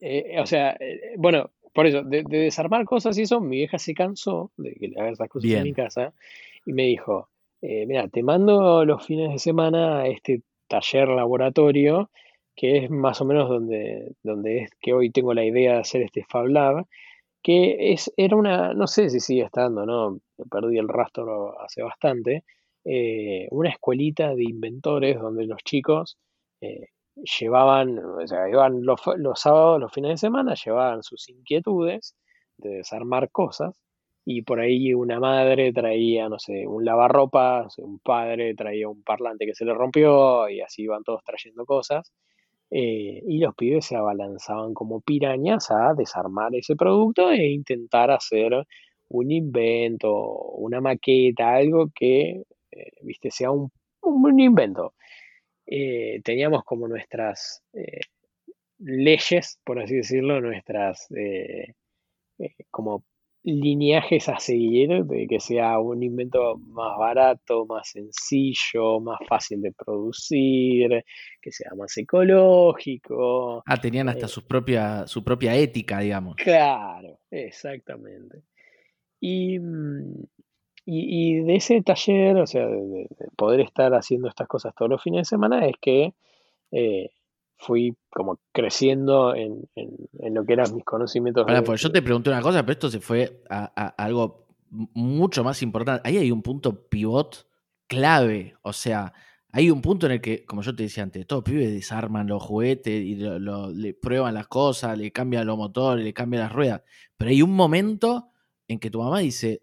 Eh, o sea, eh, bueno, por eso, de, desarmar cosas y eso, mi vieja se cansó de que le haga esas cosas en mi casa y me dijo, eh, mira, te mando los fines de semana a este taller laboratorio que es más o menos donde, donde es que hoy tengo la idea de hacer este Fab Lab, que es, era una, no sé si sigue estando, ¿no? Perdí el rastro hace bastante, eh, una escuelita de inventores donde los chicos eh, llevaban, o sea, iban los, los sábados, los fines de semana, llevaban sus inquietudes de desarmar cosas y por ahí una madre traía, no sé, un lavarropas, un padre traía un parlante que se le rompió y así iban todos trayendo cosas. Eh, y los pibes se abalanzaban como pirañas a desarmar ese producto e intentar hacer un invento, una maqueta, algo que, eh, viste, sea un, invento. Eh, teníamos como nuestras leyes, por así decirlo, nuestras como lineajes a seguir, de que sea un invento más barato, más sencillo, más fácil de producir, que sea más ecológico. Ah, tenían hasta eh, su, propia, su propia ética, digamos. Claro, exactamente. Y, mm, y, de ese taller, o sea, de, poder estar haciendo estas cosas todos los fines de semana, es que eh, fui como creciendo en, lo que eran mis conocimientos. pues yo te pregunté una cosa, pero esto se fue a, algo mucho más importante. Ahí hay un punto pivot clave, o sea, hay un punto en el que, como yo te decía antes, todos pibes desarman los juguetes y le prueban las cosas, le cambian los motores, le cambian las ruedas, pero hay un momento en que tu mamá dice,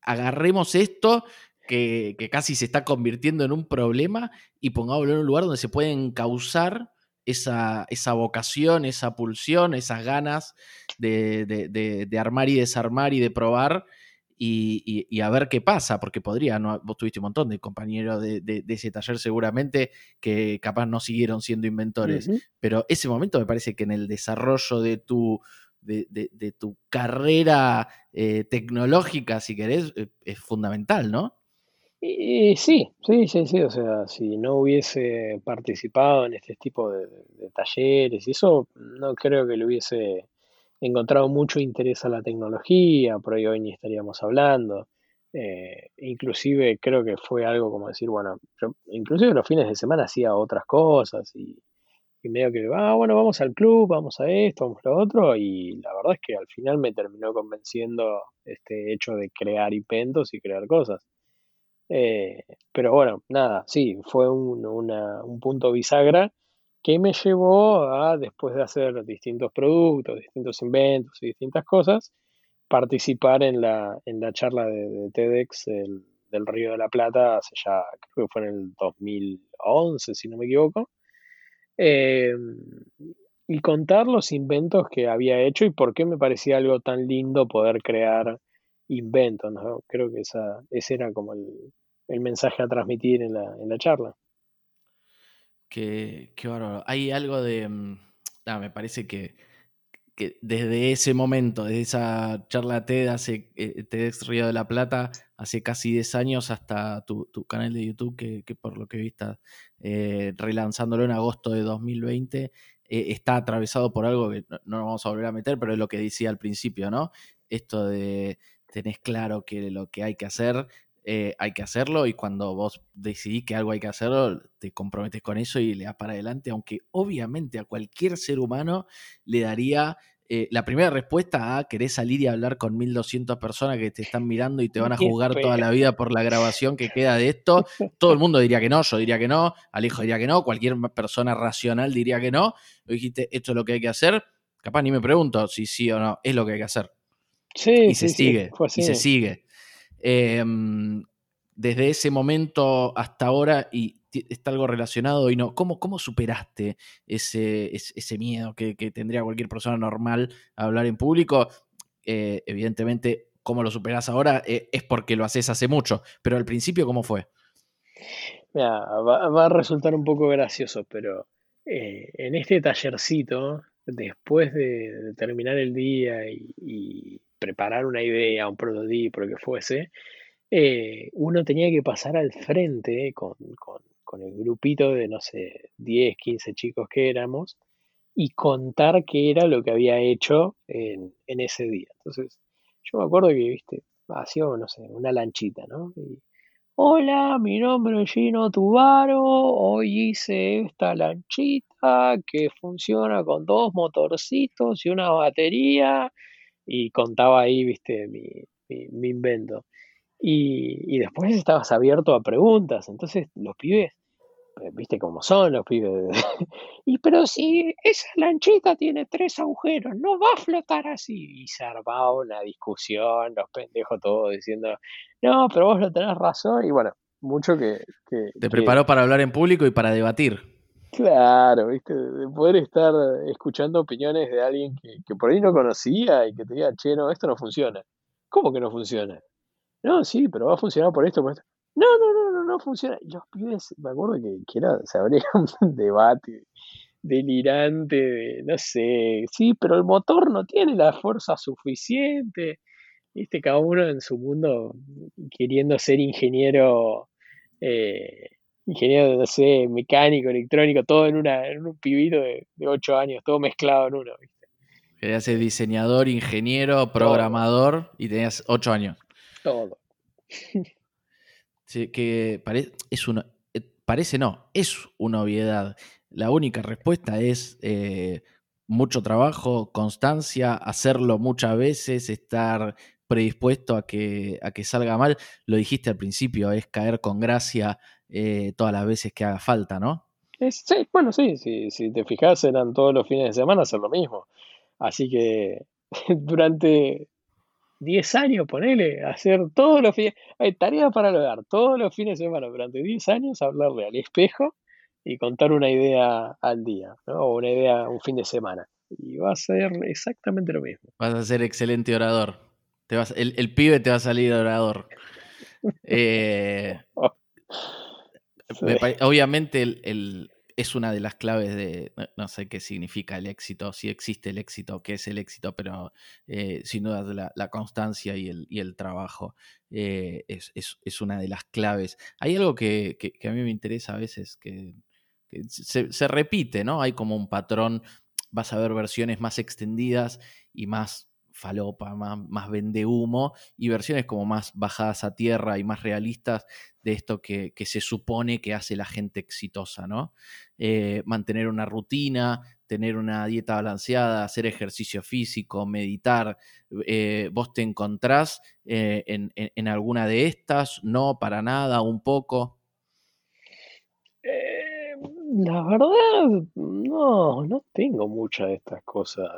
agarremos esto que, que, casi se está convirtiendo en un problema y pongámoslo en un lugar donde se pueden causar esa, esa vocación, esa pulsión, esas ganas de, armar y desarmar y de probar y, a ver qué pasa, porque podría, ¿no? vos tuviste un montón de compañeros de, ese taller seguramente que capaz no siguieron siendo inventores, pero ese momento me parece que en el desarrollo de tu, de, tu carrera eh, tecnológica, si querés, eh, es fundamental, ¿no? Y, sí, sí, sí, sí, o sea, si no hubiese participado en este tipo de, talleres y eso, no creo que le hubiese encontrado mucho interés a la tecnología, por ahí hoy ni estaríamos hablando. Eh, inclusive creo que fue algo como decir, bueno, yo inclusive los fines de semana hacía otras cosas y, medio que, ah, bueno, vamos al club, vamos a esto, vamos a lo otro, y la verdad es que al final me terminó convenciendo este hecho de crear inventos y crear cosas. Eh, pero bueno, nada, sí, fue un, un punto bisagra que me llevó a, después de hacer distintos productos, distintos inventos y distintas cosas, participar en la, en la charla de, TEDx del Río de la Plata hace ya, creo que fue en el 2011, si no me equivoco, eh, y contar los inventos que había hecho y por qué me parecía algo tan lindo poder crear invento, ¿no? Creo que esa, ese era como el, mensaje a transmitir en la, en la charla. Qué, qué bárbaro. Hay algo de. Mm, ah, me parece que, que, desde ese momento, desde esa charla TED, hace, eh, TEDx Río de la Plata, hace casi 10 años, hasta tu, canal de YouTube, que, por lo que viste, eh, relanzándolo en agosto de 2020, eh, está atravesado por algo que no, no, vamos a volver a meter, pero es lo que decía al principio, ¿no? Esto de tenés claro que lo que hay que hacer, eh, hay que hacerlo y cuando vos decidís que algo hay que hacerlo, te comprometes con eso y le das para adelante, aunque obviamente a cualquier ser humano le daría eh, la primera respuesta a querer salir y hablar con 1200 personas que te están mirando y te van a juzgar toda la vida por la grabación que queda de esto. Todo el mundo diría que no, yo diría que no, Alejo diría que no, cualquier persona racional diría que no. dijiste, esto es lo que hay que hacer. Capaz ni me pregunto si sí o no, es lo que hay que hacer. Sí, y se sigue, y se sigue. Em, desde ese momento hasta ahora, y está algo relacionado y no. ¿Cómo, cómo superaste ese, ese, miedo que, tendría cualquier persona normal a hablar en público? Eh, evidentemente, cómo lo superás ahora eh, es porque lo haces hace mucho, pero al principio, ¿cómo fue? va, a resultar un poco gracioso, pero eh, en este tallercito, después de, terminar el día y, preparar una idea, un prototipo, lo que fuese, uno tenía que pasar al frente con, con el grupito de, no sé, 10, 15 chicos que éramos y contar qué era lo que había hecho en, ese día. Entonces, yo me acuerdo que, viste, hacía, no sé, una lanchita, ¿no? Hola, mi nombre es Gino Tubaro, hoy hice esta lanchita que funciona con dos motorcitos y una batería y contaba ahí, viste, mi, mi invento. Y, después estabas abierto a preguntas. Entonces los pibes, eh, viste cómo son los pibes. y pero si esa lanchita tiene tres agujeros, no va a flotar así. Y se armaba una discusión, los pendejos todos diciendo, no, pero vos no tenés razón. Y bueno, mucho que... Te preparó para hablar en público y para debatir. Claro, viste, de poder estar escuchando opiniones de alguien que, que por ahí no conocía y que te diga, che, no, esto no funciona. ¿Cómo que no funciona? No, sí, pero va a funcionar por esto, por esto. No, no, no, no, no funciona. Y los pibes, me acuerdo que, que se abría un debate delirante de, no sé, sí, pero el motor no tiene la fuerza suficiente. Viste, cada uno en su mundo queriendo ser ingeniero, eh, ingeniero, no sé, mecánico, electrónico, todo en, una, en un pibito de, de 8 años, todo mezclado en uno. ¿viste? Querías ser diseñador, ingeniero, programador y tenías 8 años todo. Sí, que es una, eh, parece no, es una obviedad. La única respuesta es eh, mucho trabajo, constancia, hacerlo muchas veces, estar predispuesto a que, a que salga mal. Lo dijiste al principio, es caer con gracia eh, todas las veces que haga falta, ¿no? sí, bueno, sí, sí, si te fijas, eran todos los fines de semana hacer lo mismo. Así que durante 10 años, ponele, hacer todos los fines, hay tareas para lograr todos los fines de semana durante 10 años, hablarle al espejo y contar una idea al día, ¿no? o una idea un fin de semana. Y va a ser exactamente lo mismo. Vas a ser excelente orador. Te vas, el, pibe te va a salir orador. Eh, obviamente el, es una de las claves de, no sé qué significa el éxito, si existe el éxito, qué es el éxito, pero eh, sin duda la, la, constancia y el, y el trabajo eh, es, es, una de las claves. Hay algo que, que, a mí me interesa a veces, que, se, se, repite, ¿no? Hay como un patrón, vas a ver versiones más extendidas y más falopa, más, más vende humo, y versiones como más bajadas a tierra y más realistas de esto que, se supone que hace la gente exitosa, ¿no? Eh, mantener una rutina, tener una dieta balanceada, hacer ejercicio físico, meditar. Eh, ¿Vos te encontrás eh, en, alguna de estas? ¿No? ¿Para nada? ¿Un poco? la verdad, no, no tengo muchas de estas cosas.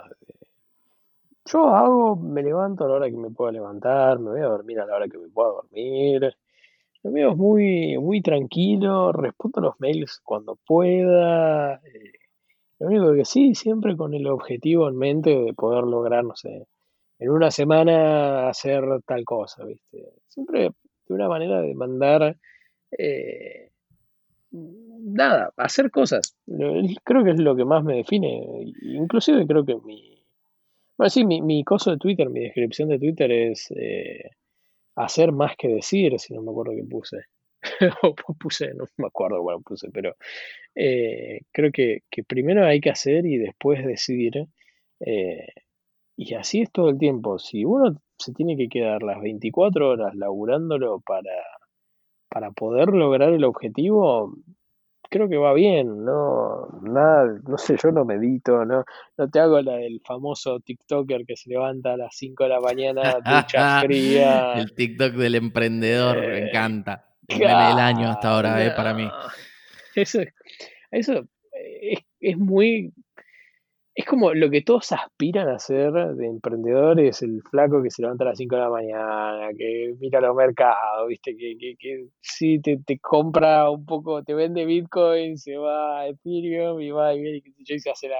Yo hago, me levanto a la hora que me pueda levantar, me voy a dormir a la hora que me pueda dormir. Lo mío muy, muy tranquilo, respondo los mails cuando pueda. Eh, lo único que sí, siempre con el objetivo en mente de poder lograr, no sé, en una semana hacer tal cosa, ¿viste? Siempre de una manera de mandar, eh, nada, hacer cosas. Creo que es lo que más me define. Inclusive creo que mi, bueno, sí, mi, mi coso de Twitter, mi descripción de Twitter es eh, hacer más que decir, si no me acuerdo qué puse. o puse, no me acuerdo cuál puse, pero eh, creo que, primero hay que hacer y después decidir. Eh, y así es todo el tiempo. Si uno se tiene que quedar las 24 horas laburándolo para, para poder lograr el objetivo, creo que va bien, no, nada, no sé, yo no medito, no, no te hago la del famoso TikToker que se levanta a las 5 de la mañana, ducha fría. El TikTok del emprendedor, me eh, encanta. El año hasta ahora, eh, para mí. Eso, eso es, es muy es como lo que todos aspiran a ser de emprendedores, el flaco que se levanta a las 5 de la mañana, que mira los mercados, ¿viste? Que, que, que sí te, te, compra un poco, te vende Bitcoin, se va a Ethereum y va y viene, yo, y se hace la...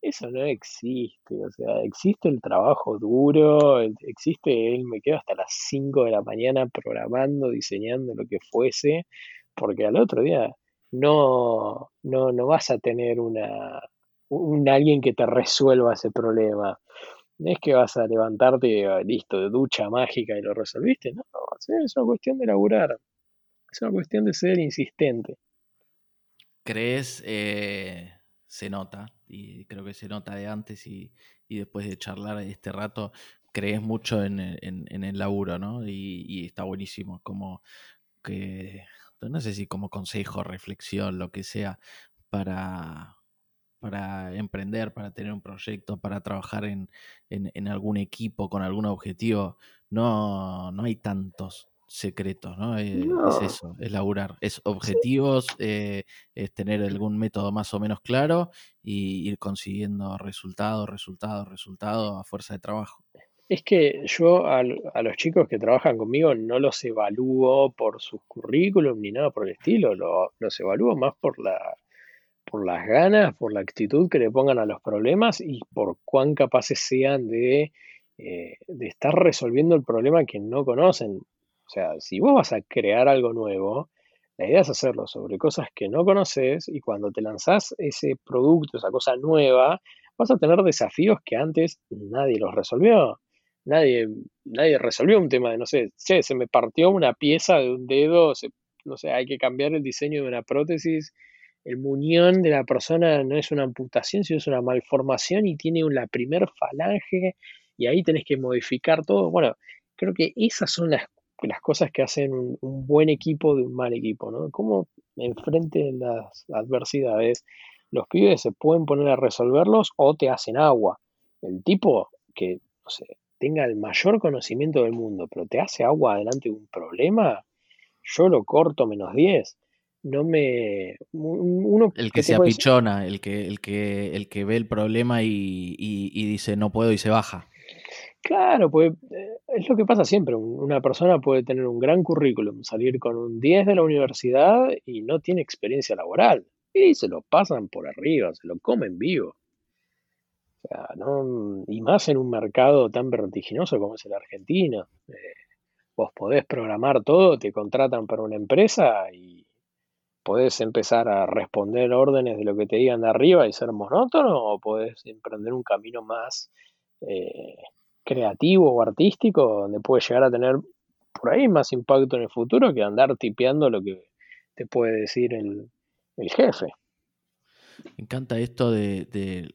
Eso no existe, o sea, existe el trabajo duro, existe el me quedo hasta las 5 de la mañana programando, diseñando lo que fuese, porque al otro día no, no, no vas a tener una, un alguien que te resuelva ese problema. No es que vas a levantarte listo, de ducha mágica y lo resolviste. No, es una cuestión de laburar. Es una cuestión de ser insistente. ¿Crees? Eh, se nota, y creo que se nota de antes y, después de charlar este rato, crees mucho en, el laburo, ¿no? Y, y, está buenísimo, como que, no sé si como consejo, reflexión, lo que sea, para, para emprender, para tener un proyecto, para trabajar en, algún equipo con algún objetivo, no, no hay tantos secretos, ¿no? Eh, es eso, es laburar, es objetivos, eh, es tener algún método más o menos claro y ir consiguiendo resultados, resultados, resultados a fuerza de trabajo. Es que yo a, los chicos que trabajan conmigo no los evalúo por sus currículum ni nada por el estilo, los evalúo más por la, por las ganas, por la actitud que le pongan a los problemas y por cuán capaces sean de, eh, de estar resolviendo el problema que no conocen. O sea, si vos vas a crear algo nuevo, la idea es hacerlo sobre cosas que no conoces y cuando te lanzás ese producto, esa cosa nueva, vas a tener desafíos que antes nadie los resolvió. Nadie, nadie resolvió un tema de, no sé, che, se me partió una pieza de un dedo, no sé, hay que cambiar el diseño de una prótesis el muñón de la persona no es una amputación, sino es una malformación y tiene la primer falange y ahí tenés que modificar todo. Bueno, creo que esas son las, cosas que hacen un, buen equipo de un mal equipo, ¿no? Cómo enfrente las adversidades los pibes se pueden poner a resolverlos o te hacen agua. El tipo que, tenga el mayor conocimiento del mundo, pero te hace agua delante de un problema, yo lo corto menos 10 no me. Uno el que se apichona, el que, el, que, el que ve el problema y, dice no puedo y se baja. Claro, pues es lo que pasa siempre. Una persona puede tener un gran currículum, salir con un 10 de la universidad y no tiene experiencia laboral. Y se lo pasan por arriba, se lo comen vivo. O sea, ¿no? Y más en un mercado tan vertiginoso como es el argentino. Eh, vos podés programar todo, te contratan para una empresa y podés empezar a responder órdenes de lo que te digan de arriba y ser monótono o podés emprender un camino más eh, creativo o artístico donde puedes llegar a tener por ahí más impacto en el futuro que andar tipeando lo que te puede decir el, jefe. Me encanta esto de,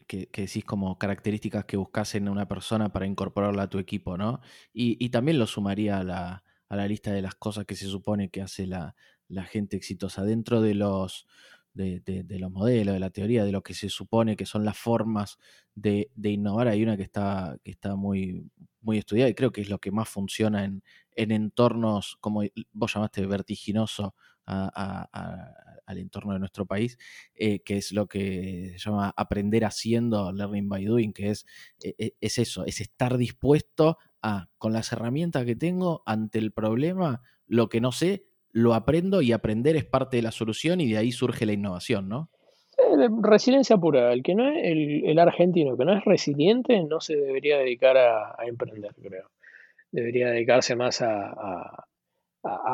que, decís como características que buscas en una persona para incorporarla a tu equipo, ¿no? Y, también lo sumaría a la, a la, lista de las cosas que se supone que hace la, la gente exitosa, dentro de los, de, los modelos, de la teoría, de lo que se supone que son las formas de, innovar, hay una que está, que está muy, muy estudiada y creo que es lo que más funciona en, entornos, como vos llamaste, vertiginoso al entorno de nuestro país, eh, que es lo que se llama aprender haciendo, learning by doing, que es, e, e, es eso, es estar dispuesto a, con las herramientas que tengo ante el problema, lo que no sé, lo aprendo y aprender es parte de la solución y de ahí surge la innovación, ¿no? resiliencia pura. El que no es, el, argentino que no es resiliente no se debería dedicar a, emprender, creo. Debería dedicarse más a,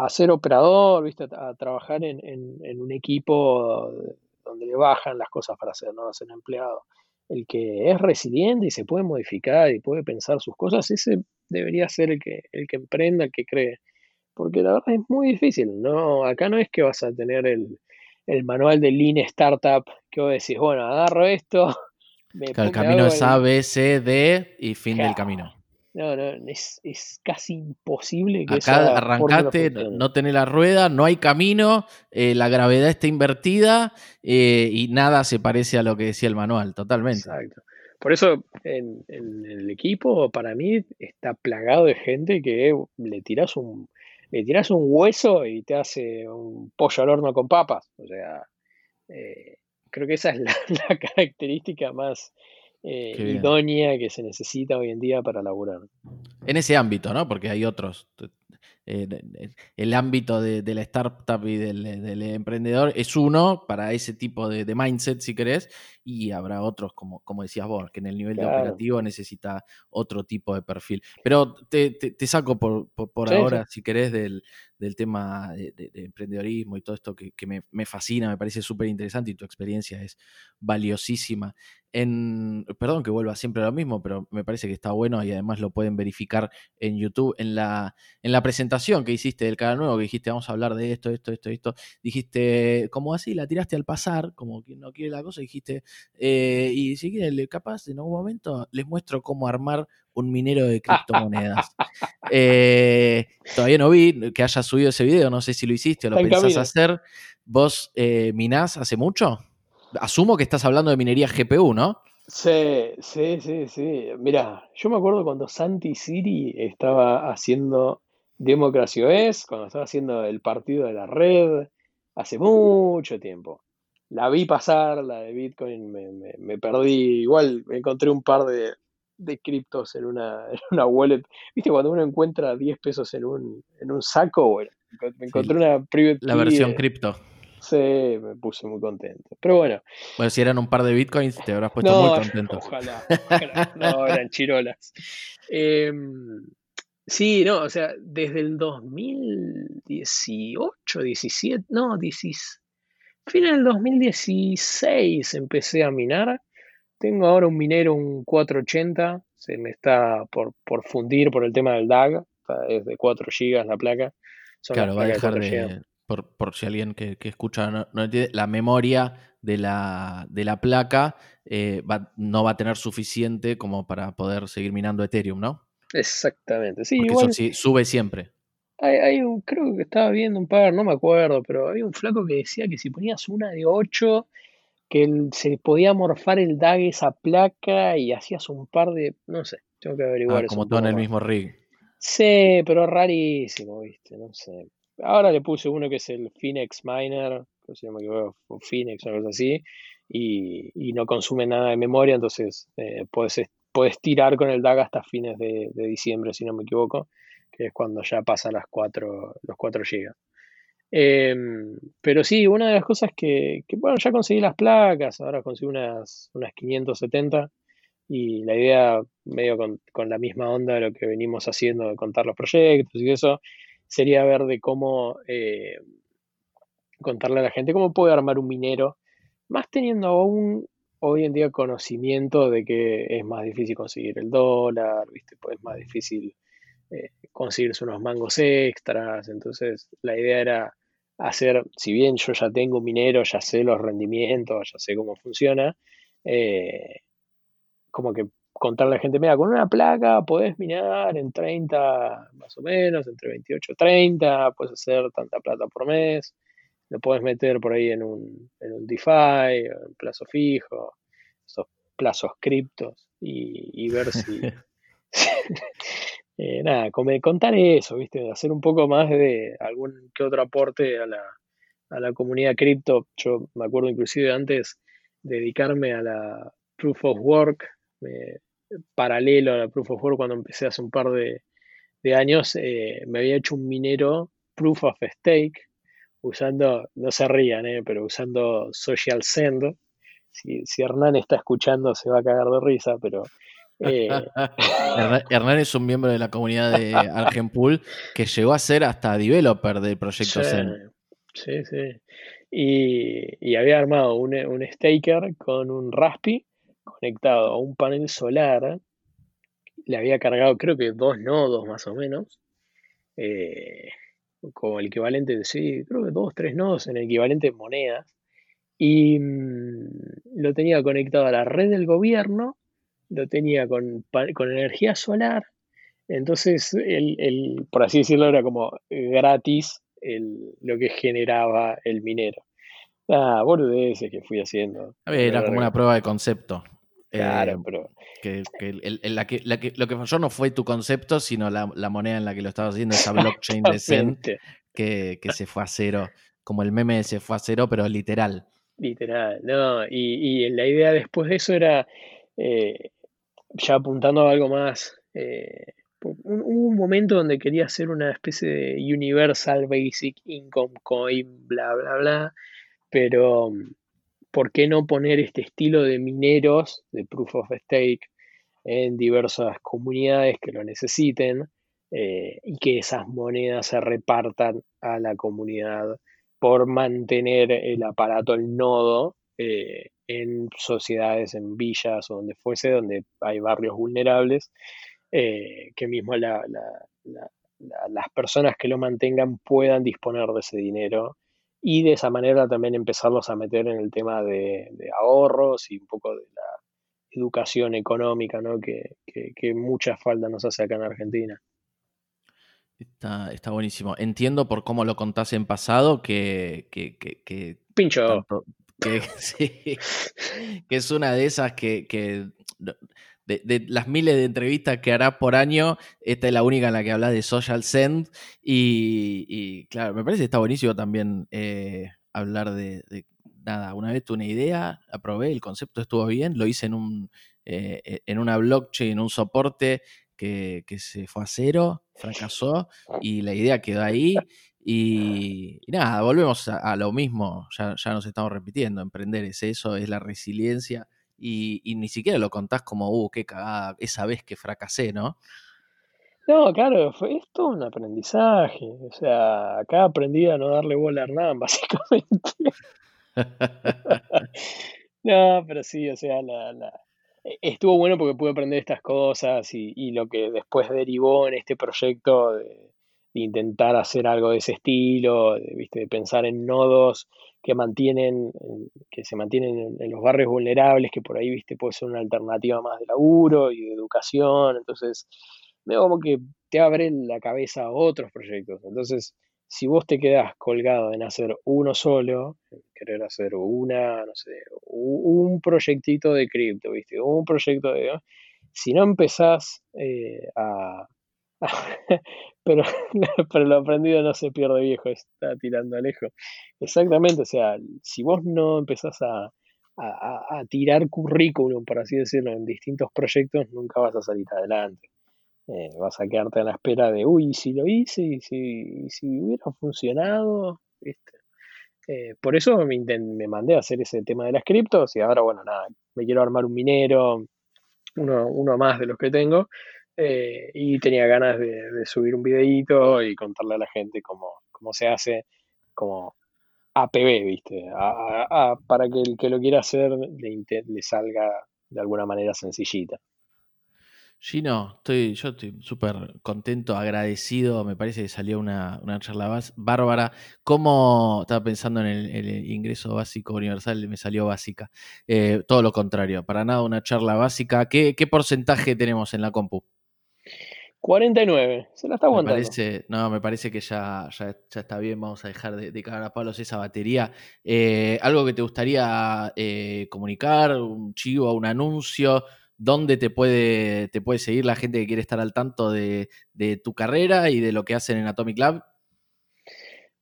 ser operador, ¿viste? a, trabajar en, un equipo donde le bajan las cosas para hacer, no a ser empleado. El que es resiliente y se puede modificar y puede pensar sus cosas, ese debería ser el que, el que emprenda, el que cree porque la verdad es muy difícil. No, acá no es que vas a tener el, manual de Lean Startup que vos decís, bueno, agarro esto. el camino es A, B, C, D y fin del camino. no, no, es, casi imposible que Acá arrancate, no, tener la rueda, no hay camino, eh, la gravedad está invertida eh, y nada se parece a lo que decía el manual, totalmente. Exacto. Por eso en, el equipo, para mí, está plagado de gente que le tiras un, le tiras un hueso y te hace un pollo al horno con papas. O sea, eh, creo que esa es la característica más, eh, idónea que se necesita hoy en día para laburar. En ese ámbito, ¿no? Porque hay otros. Eh, el ámbito de, la startup y del, emprendedor es uno para ese tipo de, mindset, si querés, y habrá otros, como, como decías vos, que en el nivel de operativo necesita otro tipo de perfil. Pero te, saco por, ahora, si querés, del, tema de, emprendedorismo y todo esto que, me, me, fascina, me parece súper interesante y tu experiencia es valiosísima en, perdón que vuelva siempre a lo mismo, pero me parece que está bueno y además lo pueden verificar en YouTube. En la, en la presentación que hiciste del canal nuevo, que dijiste vamos a hablar de esto, esto, esto, esto, dijiste, como así, la tiraste al pasar, como quien no quiere la cosa, dijiste, eh, y si quieren, capaz en algún momento les muestro cómo armar un minero de criptomonedas. Eh, todavía no vi que hayas subido ese video, no sé si lo hiciste o lo pensás hacer. ¿Vos eh, minás hace mucho? asumo que estás hablando de minería GPU, ¿no? Sí, sí, sí, sí. Mira, yo me acuerdo cuando Santi Siri estaba haciendo Democracy OS, cuando estaba haciendo el partido de la red, hace mucho tiempo. La vi pasar, la de Bitcoin, me, perdí. Igual me encontré un par de, criptos en una, una wallet. ¿Viste cuando uno encuentra 10 pesos en un, en un saco? Bueno, me encontré una private La versión cripto. Sí, me puse muy contento. Pero bueno. Bueno, si eran un par de bitcoins, te habrás puesto muy contento. Ojalá, No, eran chirolas. Em, sí, no, o sea, desde el 2018, 17, no, 16, fin del 2016 empecé a minar. Tengo ahora un minero, un 480, se me está por, por fundir por el tema del DAG, es de 4 GB la placa. claro, va a dejar de, por, si alguien que, escucha no, entiende, la memoria de la, de la placa eh, no va a tener suficiente como para poder seguir minando Ethereum, ¿no? Exactamente, sí. igual, eso sube siempre. Hay, un, creo que estaba viendo un par, no me acuerdo, pero había un flaco que decía que si ponías una de 8, que se podía morfar el DAG esa placa y hacías un par de, no sé, tengo que averiguar ah, Como todo en el mismo rig. Sí, pero rarísimo, viste, no sé. Ahora le puse uno que es el Phoenix Miner, que se llama Phoenix o algo así, y, no consume nada de memoria, entonces eh, puedes, tirar con el DAG hasta fines de, diciembre, si no me equivoco, que es cuando ya pasa las 4, los 4 GB. Em, pero sí, una de las cosas que, bueno, ya conseguí las placas, ahora conseguí unas, unas 570 y la idea, medio con, con, la misma onda de lo que venimos haciendo, de contar los proyectos y eso, sería ver de cómo eh, contarle a la gente cómo puede armar un minero, más teniendo aún hoy en día conocimiento de que es más difícil conseguir el dólar, ¿viste? Pues es más difícil eh, conseguirse unos mangos extras, entonces la idea era hacer, si bien yo ya tengo minero, ya sé los rendimientos, ya sé cómo funciona, eh, como que contarle a la gente, mira, con una placa podés minar en 30 más o menos, entre 28 y 30, puedes hacer tanta plata por mes, lo puedes meter por ahí en un, en un DeFi, en plazo fijo, esos plazos criptos y, ver si... eh, nada, contar eso, ¿viste? Hacer un poco más de algún que otro aporte a la, a la comunidad cripto. Yo me acuerdo inclusive antes dedicarme a la proof of work, paralelo a la Proof of Work cuando empecé hace un par de, años, eh, me había hecho un minero Proof of Stake usando, no se rían, eh, pero usando Social Send. Si, Hernán está escuchando se va a cagar de risa, pero... Eh, Hernán es un miembro de la comunidad de Argenpool que llegó a ser hasta developer del proyecto sí, Sí, sí. Y, había armado un, un staker con un Raspi conectado a un panel solar, le había cargado creo que dos nodos más o menos, eh, como el equivalente de, sí, creo que dos, tres nodos en el equivalente de monedas, y mm, lo tenía conectado a la red del gobierno, lo tenía con, con energía solar, Entonces, el, por así decirlo, era como gratis el, lo que generaba el minero. Ah, boludeces que fui haciendo. Era como una prueba de concepto. Claro, eh, pero. Que, la que, lo que falló no fue tu concepto, sino la, moneda en la que lo estabas haciendo, esa blockchain de Zen, que, se fue a cero, como el meme se fue a cero, pero literal. Literal, no, y, y la idea después de eso era, eh, ya apuntando a algo más, eh, hubo un, momento donde quería hacer una especie de Universal Basic Income Coin, bla, bla, bla, pero ¿por qué no poner este estilo de mineros de Proof of Stake en diversas comunidades que lo necesiten eh, y que esas monedas se repartan a la comunidad por mantener el aparato, el nodo, eh, en sociedades, en villas o donde fuese, donde hay barrios vulnerables, eh, que mismo las personas que lo mantengan puedan disponer de ese dinero y de esa manera también empezarlos a meter en el tema de, ahorros y un poco de la educación económica ¿no? que, que, mucha falta nos hace acá en Argentina. Está, está, buenísimo. Entiendo por cómo lo contás en pasado que... que, Pincho. Que, que es una de esas que, de, las miles de entrevistas que harás por año, esta es la única en la que hablas de Social Send. Y, claro, me parece que está buenísimo también eh, hablar de, nada, una vez tuve una idea, aprobé, el concepto estuvo bien, lo hice en, un, eh, en una blockchain, en un soporte que, se fue a cero, fracasó y la idea quedó ahí. Y, nada, volvemos a, a lo mismo, ya, ya, nos estamos repitiendo, emprender es eso, es la resiliencia y, ni siquiera lo contás como, uh, qué cagada, esa vez que fracasé, ¿no? No, claro, fue esto un aprendizaje. O sea, acá aprendí a no darle bola a Hernán, básicamente. no, pero sí, o sea, la, e, estuvo bueno porque pude aprender estas cosas y, y, lo que después derivó en este proyecto de, intentar hacer algo de ese estilo, de, ¿viste? de pensar en nodos que mantienen, que se mantienen en, los barrios vulnerables, que por ahí, viste, puede ser una alternativa más de laburo y de educación. Entonces, veo como que te abren la cabeza a otros proyectos. Entonces, si vos te quedás colgado en hacer uno solo, querer hacer una, no sé, un proyectito de cripto, viste, un proyecto de. Si no empezás eh, a, pero, pero lo aprendido no se pierde viejo, está tirando lejos. Exactamente, o sea, si vos no empezás a, tirar currículum, por así decirlo, en distintos proyectos, nunca vas a salir adelante. Eh, vas a quedarte a la espera de, uy, si lo hice, y si, si hubiera funcionado, eh, por eso me, me mandé a hacer ese tema de las criptos y ahora, bueno, nada, me quiero armar un minero, uno, uno más de los que tengo, eh, y tenía ganas de, subir un videíto y contarle a la gente cómo, cómo se hace como APB, ¿viste? para que el que lo quiera hacer le, salga de alguna manera sencillita. Gino, estoy, yo estoy súper contento, agradecido. Me parece que salió una, charla bárbara. ¿Cómo estaba pensando en el, ingreso básico universal? Me salió básica. Eh, todo lo contrario, para nada una charla básica. ¿Qué, ¿Qué porcentaje tenemos en la compu? 49, se la está aguantando. Me parece, no, me parece que ya, ya, está bien, vamos a dejar de, de cagar a palos esa batería. Eh, ¿Algo que te gustaría eh, comunicar, un chivo, un anuncio? ¿Dónde te puede, te puede seguir la gente que quiere estar al tanto de, tu carrera y de lo que hacen en Atomic Lab?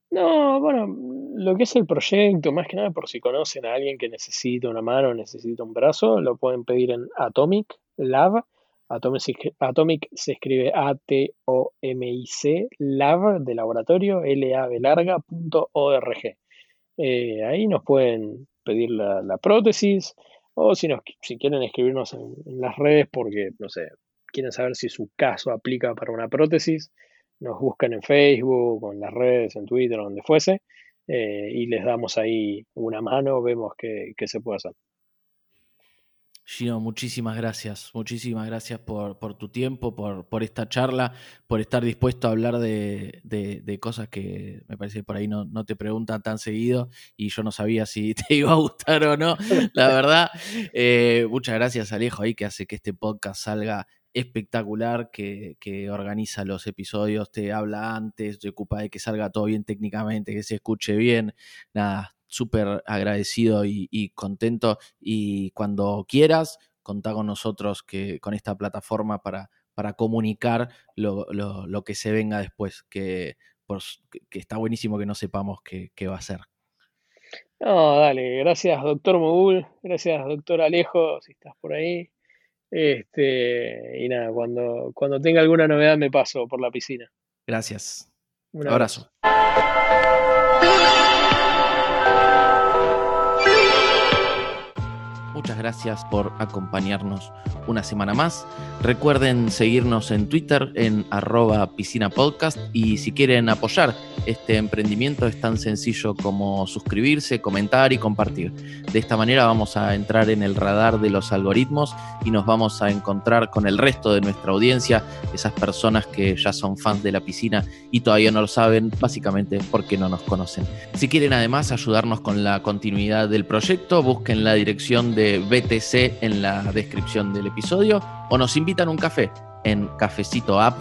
No, bueno, lo que es el proyecto, más que nada por si conocen a alguien que necesita una mano, necesita un brazo, lo pueden pedir en Atomic Lab Atomic, se escribe A-T-O-M-I-C, lab de laboratorio, L-A-B larga, punto O-R-G. Eh, ahí nos pueden pedir la, prótesis o si, quieren escribirnos en, las redes porque, no sé, quieren saber si su caso aplica para una prótesis, nos buscan en Facebook, o en las redes, en Twitter, donde fuese, eh, y les damos ahí una mano, vemos qué se puede hacer. Gino, muchísimas gracias, muchísimas gracias por, tu tiempo, por, esta charla, por estar dispuesto a hablar de, cosas que me parece que por ahí no, te preguntan tan seguido y yo no sabía si te iba a gustar o no, la verdad. Eh, muchas gracias Alejo ahí que hace que este podcast salga espectacular que, organiza los episodios, te habla antes, te ocupa de que salga todo bien técnicamente, que se escuche bien. Nada, súper agradecido y, contento. Y cuando quieras, contá con nosotros que, con esta plataforma para, para comunicar lo, que se venga después, que, pues, que está buenísimo que no sepamos qué, qué va a ser. No, dale, gracias doctor Mogul, gracias doctor Alejo, si estás por ahí. Este, y nada, cuando, cuando tenga alguna novedad me paso por la piscina. Gracias. Un abrazo. Muchas gracias por acompañarnos una semana más. Recuerden seguirnos en Twitter en arroba piscina podcast y si quieren apoyar este emprendimiento es tan sencillo como suscribirse, comentar y compartir. De esta manera vamos a entrar en el radar de los algoritmos y nos vamos a encontrar con el resto de nuestra audiencia, esas personas que ya son fans de la piscina y todavía no lo saben, básicamente porque no nos conocen. Si quieren además ayudarnos con la continuidad del proyecto, busquen la dirección de BTC en la descripción del episodio o nos invitan un café en cafecito app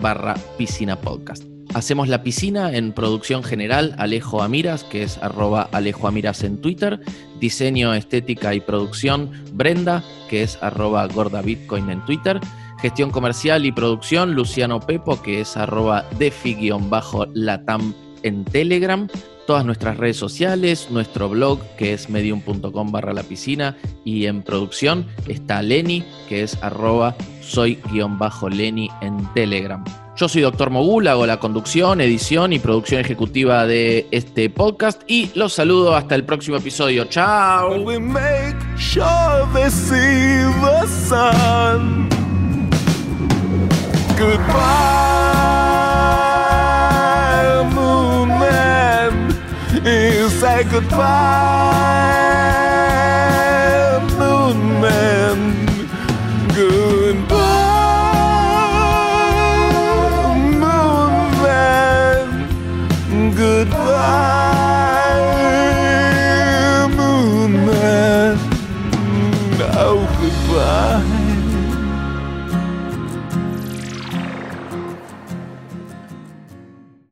barra piscina podcast. Hacemos la piscina en producción general Alejo Amiras, que es arroba Alejo Amiras en Twitter. Diseño, estética y producción Brenda, que es arroba Gorda Bitcoin en Twitter. Gestión comercial y producción Luciano Pepo, que es arroba defi-latam en Telegram todas nuestras redes sociales, nuestro blog que es medium.com barra la piscina y en producción está Lenny que es arroba soy-lenny en Telegram. Yo soy Doctor Mogul, hago la conducción, edición y producción ejecutiva de este podcast y los saludo hasta el próximo episodio. ¡Chao! you goodbye,